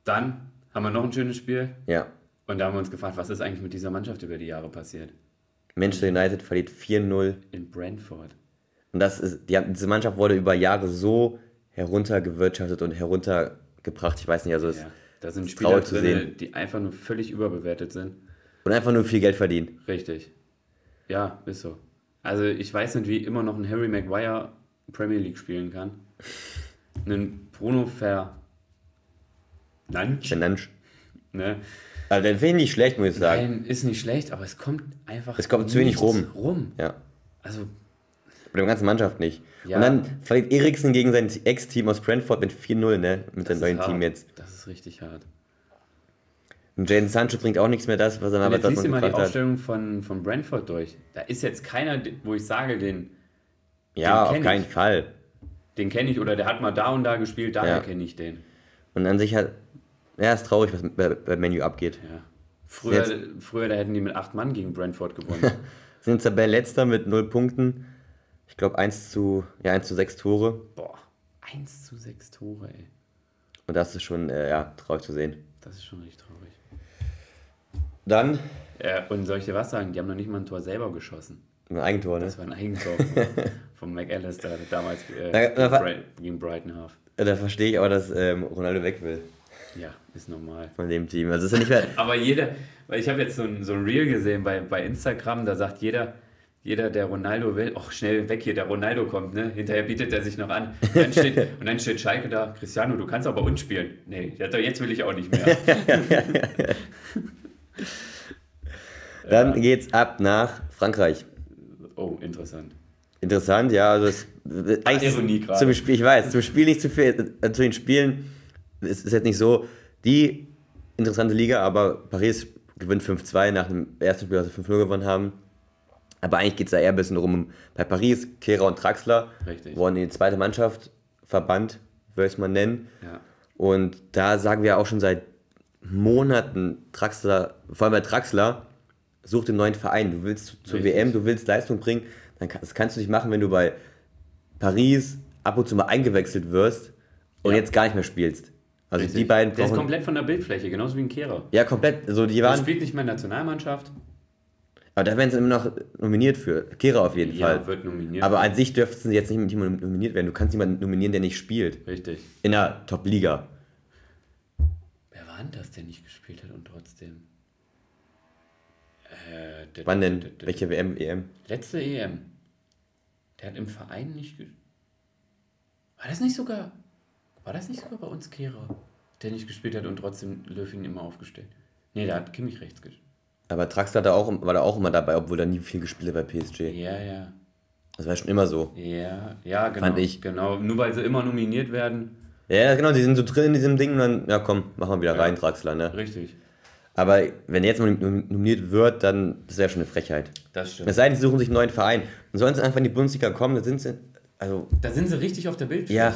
Dann haben wir noch ein schönes Spiel. Ja. Und da haben wir uns gefragt, was ist eigentlich mit dieser Mannschaft über die Jahre passiert? Manchester United verliert 4-0. In Brentford. Und das ist, die, diese Mannschaft wurde über Jahre so heruntergewirtschaftet und heruntergebracht. Ich weiß nicht, also es, Ja, da sind ist Spieler traurig zu drin, sehen. die einfach nur völlig überbewertet sind. und einfach nur viel Geld verdienen. Richtig. Ja, ist so. Also ich weiß nicht, wie immer noch ein Harry Maguire Premier League spielen kann. Einen Bruno Fernandes, Fernandes. ne? Also den finde ich nicht schlecht, muss ich sagen. Nein, ist nicht schlecht, aber es kommt einfach Es kommt zu wenig rum. rum. Ja. Also, Bei der ganzen Mannschaft nicht. Ja. Und dann verliert Eriksen gegen sein Ex-Team aus Brentford mit 4-0, ne? Mit das seinem neuen ist Team hart. jetzt. Das ist richtig hart. Und Jaden Sancho bringt auch nichts mehr das, was er Und aber jetzt siehst du Dortmund mal die hat. Aufstellung von, von Brentford durch. Da ist jetzt keiner, wo ich sage, den, Ja, den auf keinen ich. Fall. den kenne ich oder der hat mal da und da gespielt, daher Ja. kenne ich den. Und an sich hat. Ja, ist traurig, was bei, bei Menu abgeht. Ja. Früher, früher, da hätten die mit acht Mann gegen Brentford gewonnen. Sind Tabellenletzter mit 0 Punkten. Ich glaube 1 zu, ja, 1 zu 6 Tore. Boah, 1 zu 6 Tore, ey. Und das ist schon, äh, ja, traurig zu sehen. Das ist schon richtig traurig. Dann Ja, und soll ich dir was sagen? Die haben noch nicht mal ein Tor selber geschossen. ein Eigentor, ne? Das war ein Eigentor von, von McAllister damals äh, na, Bri- gegen Brighton Half. Da verstehe ich auch, dass ähm, Ronaldo weg will Ja, ist normal. von dem Team. Also ist ja nicht mehr. Aber jeder, weil ich habe jetzt so ein, so ein Reel gesehen bei, bei Instagram, da sagt jeder, jeder, der Ronaldo will, ach schnell weg hier, der Ronaldo kommt, ne? Hinterher bietet er sich noch an. Und dann steht, und dann steht Schalke da, Cristiano, du kannst aber uns spielen. Nee, ja, jetzt will ich auch nicht mehr. Dann geht's ab nach Frankreich. Oh, interessant. Interessant, ja. Also es, eigentlich Ironie gerade. zum Spiel, ich weiß, zum Spiel nicht zu viel. Äh, zu den Spielen es ist jetzt nicht so die interessante Liga, aber Paris gewinnt 5-2 nach dem ersten Spiel, was sie 5-0 gewonnen haben. Aber eigentlich geht es da eher ein bisschen rum. Bei Paris, Kehrer und Traxler Richtig. wurden in die zweite Mannschaft verbannt, würde ich es mal nennen. Ja. Und da sagen wir auch schon seit Monaten Draxler, vor allem bei Draxler, such den neuen Verein. Du willst zur Richtig. WM, du willst Leistung bringen, dann das kannst du nicht machen, wenn du bei Paris ab und zu mal eingewechselt wirst und Ja. jetzt gar nicht mehr spielst. Also Richtig. die beiden Der ist brauchen- komplett von der Bildfläche, genauso wie ein Kehrer. Ja, komplett. Also die Der waren. spielt nicht mehr in der Nationalmannschaft. Aber da werden sie immer noch nominiert für. Kehrer auf jeden Ja, Fall. wird nominiert. Aber an sich dürften sie jetzt nicht mit jemandem nominiert werden. Du kannst jemanden nominieren, der nicht spielt. Richtig. In der Top-Liga. Wer war denn das, der nicht gespielt hat und trotzdem? Äh, der- Wann denn? der- der- Welche WM, EM? Letzte EM. Der hat im Verein nicht. ge- War das nicht sogar. War das nicht sogar bei uns Kehrer, der nicht gespielt hat und trotzdem Löw ihn immer aufgestellt? Nee, da hat Kimmich rechts gespielt. Aber Draxler da auch, war da auch immer dabei, obwohl er nie viel gespielt hat bei PSG. Ja, ja. Das war schon immer so. Ja, ja, genau. Fand ich. Genau. Nur weil sie immer nominiert werden. Ja, genau, die sind so drin in diesem Ding und dann, ja komm, machen wir wieder rein, Draxler, ne? Richtig. Aber wenn er jetzt mal nominiert wird, dann das wäre schon eine Frechheit. Das stimmt. Es sei denn, sie suchen sich einen neuen Verein. Und sollen sie einfach in die Bundesliga kommen, dann sind sie, also, Da sind sie richtig auf der Bildfläche. Ja.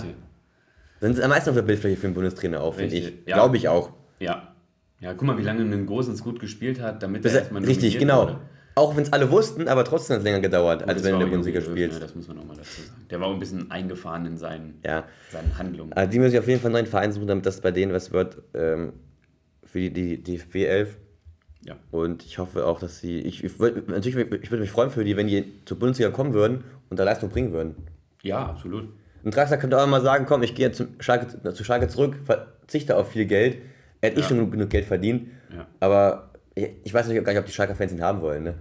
dann sind sie am meisten auf der Bildfläche für einen Bundestrainer auch, finde ich. ja. Glaube ich auch. Ja. Ja, guck mal, wie lange ein Großens gut gespielt hat, damit Das er erstmal richtig, genau. wurde. Auch wenn es alle wussten, aber trotzdem hat es länger gedauert, als wenn du war in der auch Bundesliga spielst. Ne, das muss man nochmal dazu sagen. Der war auch ein bisschen eingefahren in seinen, Ja. seinen Handlungen. Also die müssen sich auf jeden Fall einen neuen Verein suchen, damit das bei denen was wird ähm, für die, die DFB 11. Ja. Und ich hoffe auch, dass sie. Ich, ich würd, natürlich, ich würde mich freuen für die, wenn die zur Bundesliga kommen würden und da Leistung bringen würden. Ja, absolut. Und Draxler könnte auch mal sagen: Komm, ich gehe zum Schalke, zu Schalke zurück, verzichte auf viel Geld. Eh Ja. schon genug, Geld verdient. Ja. Aber ich, ich weiß nicht, gar nicht, ob die Schalker-Fans ihn haben wollen. Ne?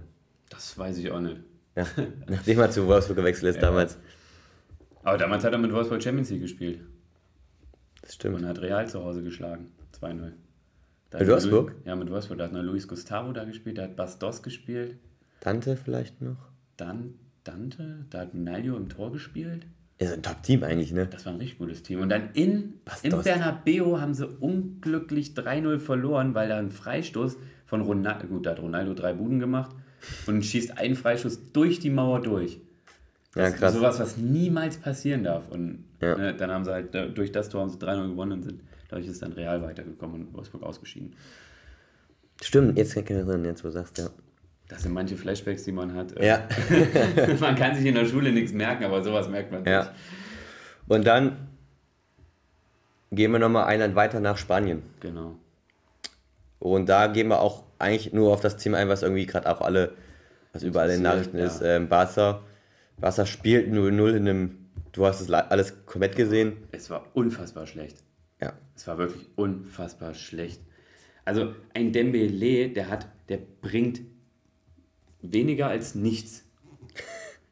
Das weiß ich auch nicht. Ja, nachdem er zu Wolfsburg gewechselt ist damals. Aber damals hat er mit Wolfsburg Champions League gespielt Das stimmt. und hat Real zu Hause geschlagen. 2-0. Da Mit Wolfsburg? Lu- Ja, mit Wolfsburg. Da hat noch Luis Gustavo da gespielt, da hat Bastos gespielt. Tante vielleicht noch? Dann Dante, da hat Nalio im Tor gespielt. Ist ein Top-Team eigentlich, ne? Das war ein richtig gutes Team. Und dann in, Bastos. im Bernabeu haben sie unglücklich 3-0 verloren, weil da ein Freistoß von Ronaldo, gut, da hat Ronaldo drei Buden gemacht und schießt einen Freischuss durch die Mauer durch. Ja, Das ist krass. Sowas, was niemals passieren darf. Und Ja. ne, dann haben sie halt, durch das Tor haben sie 3-0 gewonnen und sind, dadurch ist dann Real weitergekommen und Wolfsburg ausgeschieden. Stimmt, jetzt kann ich mich erinnern, jetzt wo du sagst, ja. Das sind manche Flashbacks, die man hat. Ja. man kann sich in der Schule nichts merken, aber sowas merkt man Ja. sich. Und dann gehen wir nochmal ein Land weiter nach Spanien. Genau. Und da gehen wir auch eigentlich nur auf das Thema ein, was irgendwie gerade auch alle, was überall in den Nachrichten Interessiert, ist. Ähm, Barca, Barca spielt 0-0 in einem, du hast es alles komplett gesehen. Es war unfassbar schlecht. Ja. Es war wirklich unfassbar schlecht. Also ein Dembele, der hat, der bringt weniger als nichts.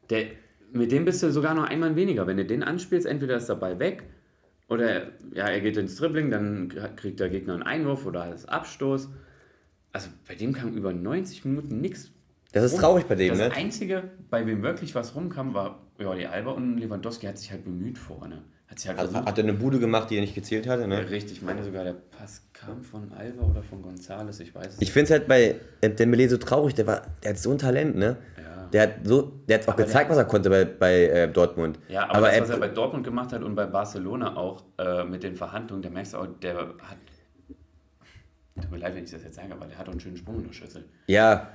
Der, mit dem bist du sogar noch einmal weniger. Wenn du den anspielst, entweder ist der Ball weg oder ja, er geht ins Dribbling, dann kriegt der Gegner einen Einwurf oder das Abstoß. Also bei dem kam über 90 Minuten nichts. Das ist traurig bei dem, das ne? Einzige, bei wem wirklich was rumkam, war Jordi Alba und Lewandowski hat sich halt bemüht vorne. Hat halt Also versucht, hat er eine Bude gemacht, die er nicht gezählt hatte, ne? Richtig, ich meine sogar, der Pass kam von Alba oder von Gonzales, ich weiß es Ich finde es halt bei äh, Dembele so traurig, der, war, der hat so ein Talent, ne? Ja. Der hat, so, der hat auch Aber gezeigt, der- was er konnte bei, bei äh, Dortmund. Ja, aber, aber das, was er bei Dortmund gemacht hat und bei Barcelona auch äh, mit den Verhandlungen, da merkst du auch, der hat. Tut mir leid, wenn ich das jetzt sage, aber der hat auch einen schönen Sprung in der Schüssel. ja,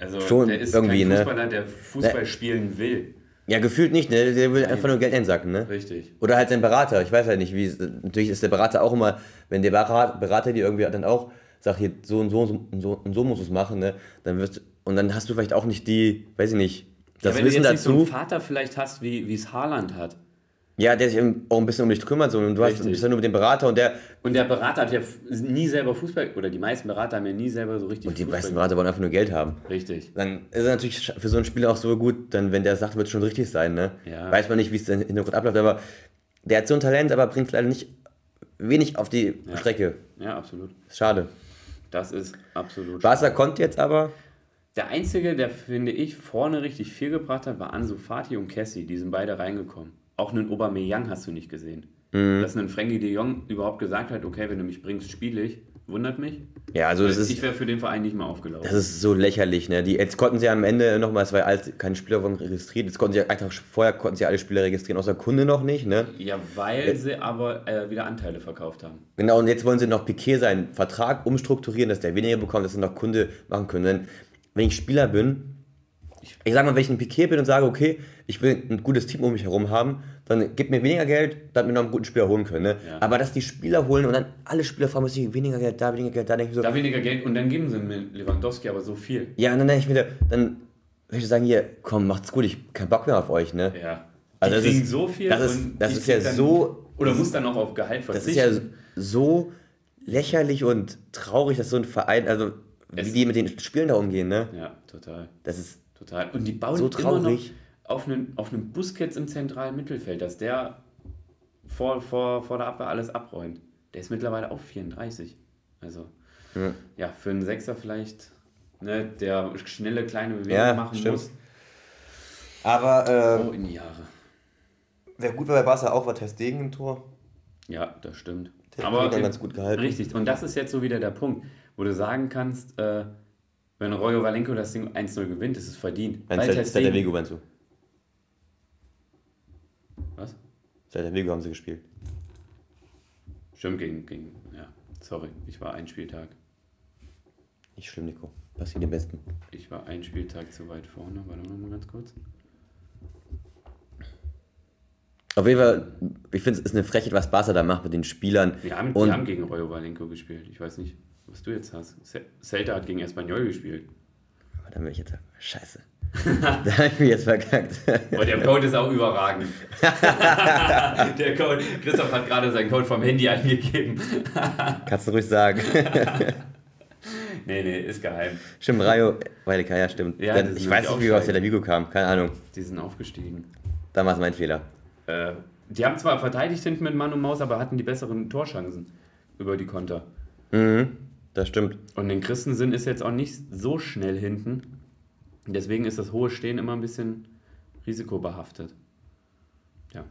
Also Schon der ist irgendwie, kein ne? Fußballer, der Fußball spielen will. Ja, gefühlt nicht, ne? Der will einfach nur Geld einsacken, ne? Richtig. Oder halt sein Berater. Ich weiß halt nicht, wie. Natürlich ist der Berater auch immer, wenn der Berater, dir irgendwie dann auch sagt, hier so und so und so und so musst du es machen, ne? Dann wirst und dann hast du vielleicht auch nicht die, weiß ich nicht, das ja, wenn Wissen du jetzt nicht so dazu. einen Vater vielleicht hast, wie wie es Haaland hat. Ja, der sich auch ein bisschen um dich kümmert, so. Und du hast, Richtig. bist ja nur mit dem Berater und der. Und der Berater hat ja nie selber Fußball, oder die meisten Berater haben ja nie selber so richtig Und die Fußball meisten Berater wollen einfach nur Geld haben. Richtig. Dann ist es natürlich für so ein Spiel auch so gut, dann, wenn der sagt, wird es schon richtig sein, ne? Ja. Weiß man nicht, wie es im Hintergrund abläuft, aber der hat so ein Talent, aber bringt leider nicht wenig auf die Strecke. Ja, absolut. Schade. Das ist absolut. Barca konnte jetzt aber. Der Einzige, der, finde ich, vorne richtig viel gebracht hat, war Ansu Fati und Cassie. Die sind beide reingekommen. Auch einen Aubameyang hast du nicht gesehen. Mhm. Dass ein Frankie de Jong überhaupt gesagt hat, okay, wenn du mich bringst, spiele ich, wundert mich. Ja, also das ist, ich wäre für den Verein nicht mehr aufgelaufen. das ist so lächerlich. Ne? Die, jetzt konnten sie am Ende nochmal, es war alles, keine Spieler wurden registriert, jetzt konnten sie einfach, vorher konnten sie alle Spieler registrieren, außer Kunde noch nicht. Ne? ja, weil sie aber äh, wieder Anteile verkauft haben. Genau, und jetzt wollen sie noch Piquet seinen Vertrag umstrukturieren, dass der weniger bekommt, dass sie noch Kunde machen können. Denn wenn ich Spieler bin, ich sage mal, wenn ich ein Piquet bin und sage, okay, ich will ein gutes Team um mich herum haben, dann gib mir weniger Geld, damit wir noch einen guten Spieler holen können. Ne? Ja. Aber dass die Spieler holen und dann alle Spieler fragen, muss ich weniger Geld da, weniger Geld da, denke ich mir so, Da weniger Geld und dann geben sie mit Lewandowski aber so viel. ja, und dann denke ich mir, dann würde ich sagen, hier, komm, macht's gut, ich hab keinen Bock mehr auf euch, ne? Ja. Also die das kriegen ist- so viel. das ist- und das ist ja so- Oder muss dann auch auf Gehalt Das verzichten. ist ja so lächerlich und traurig, dass so ein Verein, also wie Es- die mit den Spielen da umgehen, ne? Ja, total. Das ist Total. Und die bauen So immer noch auf einen, auf einen Busquets im zentralen Mittelfeld, dass der vor, vor, vor der Abwehr alles abräumt. Der ist mittlerweile auch 34. Also, Ja. ja, für einen Sechser vielleicht, ne, der schnelle kleine Bewegungen Ja, machen stimmt. muss. Aber Oh, in die Jahre. wer gut war bei Barca auch war Ter Stegen im Tor. Ja, das stimmt. Der hat ihn dann ganz gut gehalten. Richtig. Und das ist jetzt so wieder der Punkt, wo du sagen kannst, äh, wenn Royo Valenko das Ding 1-0 gewinnt, ist es verdient. Nein, Celta Celta Stegen- Vigo meinst du? Was? Celta Vigo haben sie gespielt. Stimmt, gegen, gegen, ja, sorry, ich war ein Spieltag. Nicht schlimm, Nico. Passiert den Besten. Ich war ein Spieltag zu weit vorne. Warte noch mal ganz kurz. Auf jeden Fall, ich finde, es ist eine Frechheit, was Barca da macht mit den Spielern. Wir haben, Und- die haben gegen Royo Valenko gespielt. Ich weiß nicht, was du jetzt hast. Ce- Celta hat gegen Espanyol gespielt. Aber dann bin ich jetzt. Scheiße. da habe ich mich jetzt verkackt. Aber der Code ist auch überragend. der Code, Christoph hat gerade seinen Code vom Handy eingegeben. Kannst du ruhig sagen. Nee, nee, ist geheim. stimmt, Rayo stimmt. Ja, Dann- das ist ich weiß nicht, wie wir aus. Celta Vigo kamen. Keine Ahnung. Die sind aufgestiegen. Da war es mein Fehler. Äh, die haben zwar verteidigt hinten mit Mann und Maus, aber hatten die besseren Torchancen über die Konter. Mhm, das stimmt. Und den Christensen ist jetzt auch nicht so schnell hinten. Deswegen ist das hohe Stehen immer ein bisschen risikobehaftet. Ja.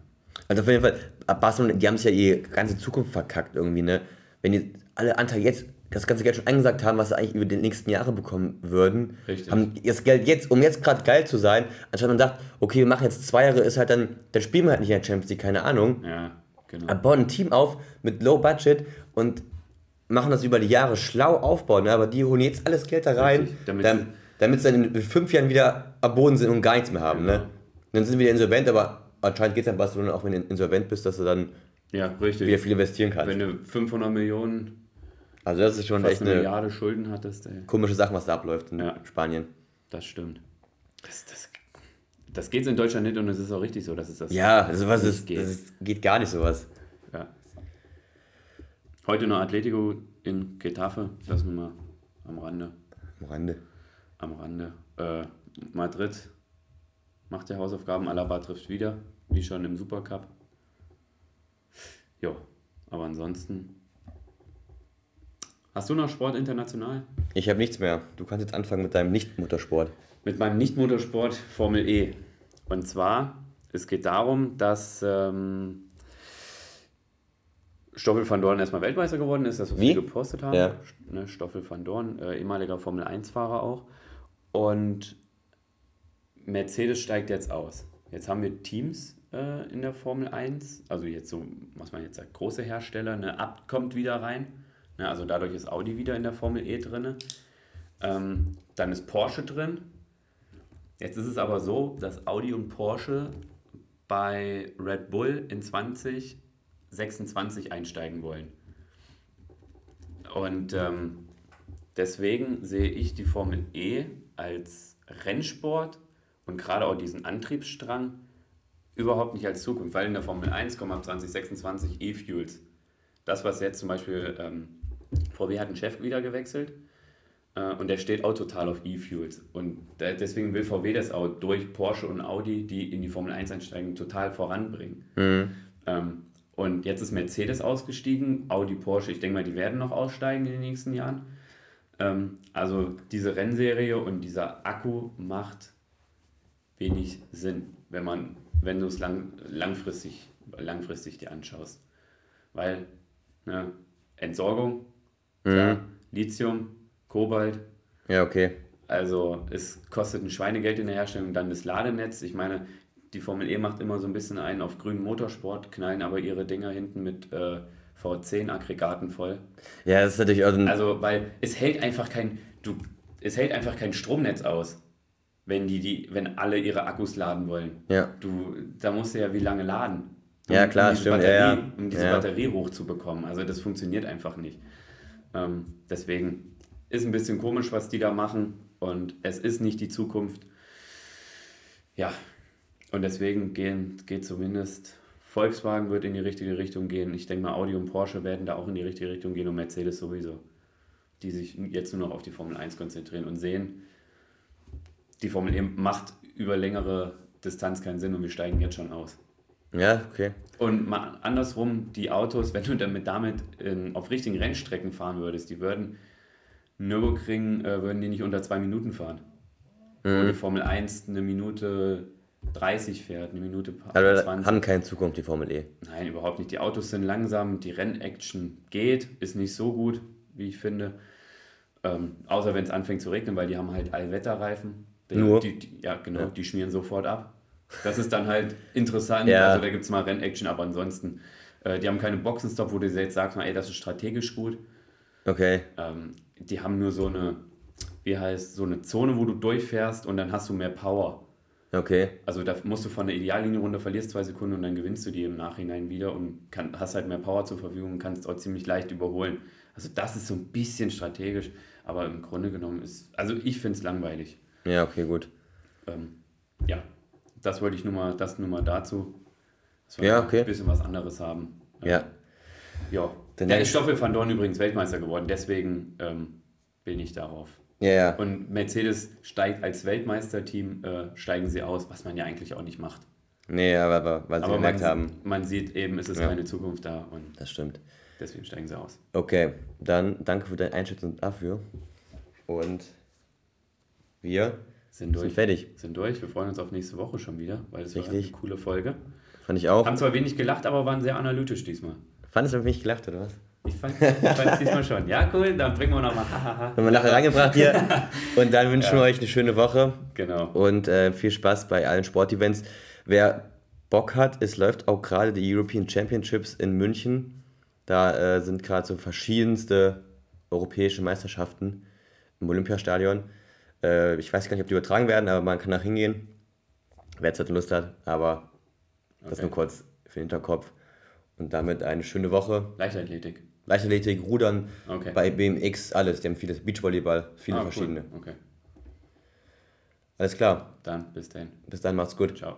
Also auf jeden Fall, Barcelona, die haben sich ja ihre ganze Zukunft verkackt irgendwie, ne? Wenn die alle Anteile jetzt das ganze Geld schon eingesagt haben, was sie eigentlich über die nächsten Jahre bekommen würden, Richtig. haben das Geld jetzt, um jetzt gerade geil zu sein, anstatt man sagt, okay, wir machen jetzt zwei Jahre, ist halt dann, dann spielen wir halt nicht in der Champions League, keine Ahnung. Ja, genau. Aber bauen ein Team auf mit Low Budget und machen das über die Jahre schlau aufbauen, ne? aber die holen jetzt alles Geld da rein, Richtig, damit damit, sie- damit sie dann in fünf Jahren wieder am Boden sind und gar nichts mehr haben. Genau. Ne? Dann sind sie wieder insolvent, aber anscheinend geht es an Barcelona auch, wenn du insolvent bist, dass du dann Ja, richtig. wieder viel investieren kannst. Wenn du 500 Millionen, Also das ist schon echt eine Milliarde Schulden hattest, ey. komische Sache, was da abläuft in Ja. Spanien. Das stimmt. Das, das, das geht in Deutschland nicht und es ist auch richtig so, dass es das Ja, was nicht ist, geht. das ist, geht gar nicht sowas. Ja. Heute noch Atletico in Getafe, das nur mal am Rande. Am Rande. Am Rande. Äh, Madrid macht ja Hausaufgaben, Alaba trifft wieder, wie schon im Supercup. Jo, aber ansonsten. Hast du noch Sport international? Ich habe nichts mehr. Du kannst jetzt anfangen mit deinem Nicht-Muttersport. Mit meinem Nicht-Motorsport Formel E. Und zwar, es geht darum, dass ähm, Stoffel van Dorn erstmal Weltmeister geworden ist, das was Wie? wir gepostet haben. Ja. Ne, Stoffel van Dorn, äh, ehemaliger Formel 1-Fahrer auch. Und Mercedes steigt jetzt aus. Jetzt haben wir Teams äh, in der Formel 1, also jetzt so, was man jetzt sagt, große Hersteller, ne, Abt kommt wieder rein. Ne, also dadurch ist Audi wieder in der Formel E drin. Ähm, dann ist Porsche drin. Jetzt ist es aber so, dass Audi und Porsche bei Red Bull in 2026 einsteigen wollen. Und ähm, deswegen sehe ich die Formel E als Rennsport und gerade auch diesen Antriebsstrang überhaupt nicht als Zukunft, weil in der Formel 1 kommen ab 2026 E-Fuels. Das, was jetzt zum Beispiel ähm, VW hat einen Chef wieder gewechselt äh, und der steht auch total auf E-Fuels. Und da, deswegen will VW das auch durch Porsche und Audi, die in die Formel 1 einsteigen, total voranbringen. Ähm, und jetzt ist Mercedes ausgestiegen, Audi, Porsche, ich denke mal, die werden noch aussteigen in den nächsten Jahren. Ähm, also diese Rennserie und dieser Akku macht wenig Sinn, wenn man, wenn du es lang, langfristig, langfristig dir anschaust. Weil ne, Entsorgung, klar, Lithium, Kobalt. Ja, okay. Also es kostet ein Schweinegeld in der Herstellung, dann das Ladenetz. Ich meine, die Formel E macht immer so ein bisschen einen auf grünen Motorsport, knallen aber ihre Dinger hinten mit äh, V10-Aggregaten voll. Ja, das ist natürlich auch ein. Also, weil es hält einfach kein, du, es hält einfach kein Stromnetz aus, wenn die, die, wenn alle ihre Akkus laden wollen. Ja. Du, da musst du ja wie lange laden. Ja, klar, diese stimmt, Batterie, ja, ja. Um diese Ja. Batterie hochzubekommen. Also das funktioniert einfach nicht. Ähm, deswegen ist ein bisschen komisch, was die da machen. Und es ist nicht die Zukunft. Ja. Und deswegen gehen, geht zumindest Volkswagen wird in die richtige Richtung gehen. Ich denke mal, Audi und Porsche werden da auch in die richtige Richtung gehen und Mercedes sowieso. Die sich jetzt nur noch auf die Formel 1 konzentrieren und sehen, die Formel E macht über längere Distanz keinen Sinn und wir steigen jetzt schon aus. Ja, okay. Und mal andersrum, die Autos, wenn du damit, damit in, auf richtigen Rennstrecken fahren würdest, die würden Nürburgring, äh, würden die nicht unter zwei Minuten fahren. Wo die Formel 1 eine Minute 30 fährt, eine Minute Also 20. haben keine Zukunft, die Formel E. Nein, überhaupt nicht. Die Autos sind langsam, die Rennaction geht, ist nicht so gut, wie ich finde. Ähm, außer wenn es anfängt zu regnen, weil die haben halt Allwetterreifen. Die, Nur? Die, die, ja, genau, die schmieren sofort ab. Das ist dann halt interessant. Ja. Also da gibt es mal Rennaction, aber ansonsten, äh, die haben keine Boxenstopp, wo du jetzt sagst, ey, das ist strategisch gut. Okay. Ähm, die haben nur so eine, wie heißt, so eine Zone, wo du durchfährst und dann hast du mehr Power. Okay. Also da musst du von der Ideallinie runter, verlierst zwei Sekunden und dann gewinnst du die im Nachhinein wieder und kann, hast halt mehr Power zur Verfügung und kannst auch ziemlich leicht überholen. Also das ist so ein bisschen strategisch, aber im Grunde genommen ist, also ich finde es langweilig. Ja, okay, gut. Ähm, ja, das wollte ich nur mal, das nur mal dazu. Dass wir Ja, okay. Ein bisschen was anderes haben. Ja. Ja. Dann Der ist Stoffel van Dorn übrigens Weltmeister geworden, deswegen ähm, bin ich darauf. Ja, ja. Und Mercedes steigt als Weltmeisterteam, äh, steigen sie aus, was man ja eigentlich auch nicht macht. Nee, aber, aber weil sie Aber gemerkt man, haben. man sieht eben, es ist Ja. keine Zukunft da und Das stimmt. deswegen steigen sie aus. Okay, dann danke für deine Einschätzung dafür. Und wir Sind durch. sind fertig. Sind durch. Wir freuen uns auf nächste Woche schon wieder, weil es war eine coole Folge. Fand ich auch. Haben zwar wenig gelacht, aber waren sehr analytisch diesmal. Fandest du mich gelacht, oder was? Ich fand es diesmal schon. Ja, cool, dann bringen wir nochmal. Haben wir nachher reingebracht hier. Und dann wünschen wir euch eine schöne Woche Genau. und äh, viel Spaß bei allen Sportevents. Wer Bock hat, es läuft auch gerade die European Championships in München. Da äh, sind gerade so verschiedenste europäische Meisterschaften im Olympiastadion. Äh, ich weiß gar nicht, ob die übertragen werden, aber man kann nach hingehen, wer jetzt Lust hat. Aber das Okay. nur kurz für den Hinterkopf. Und damit eine schöne Woche. Leichtathletik. Leichtathletik, Rudern, Okay. bei BMX, alles. Die haben vieles. Beachvolleyball, viele Ah, cool. verschiedene. Okay. Alles klar. Dann bis dahin. Bis dann, macht's gut. Ciao.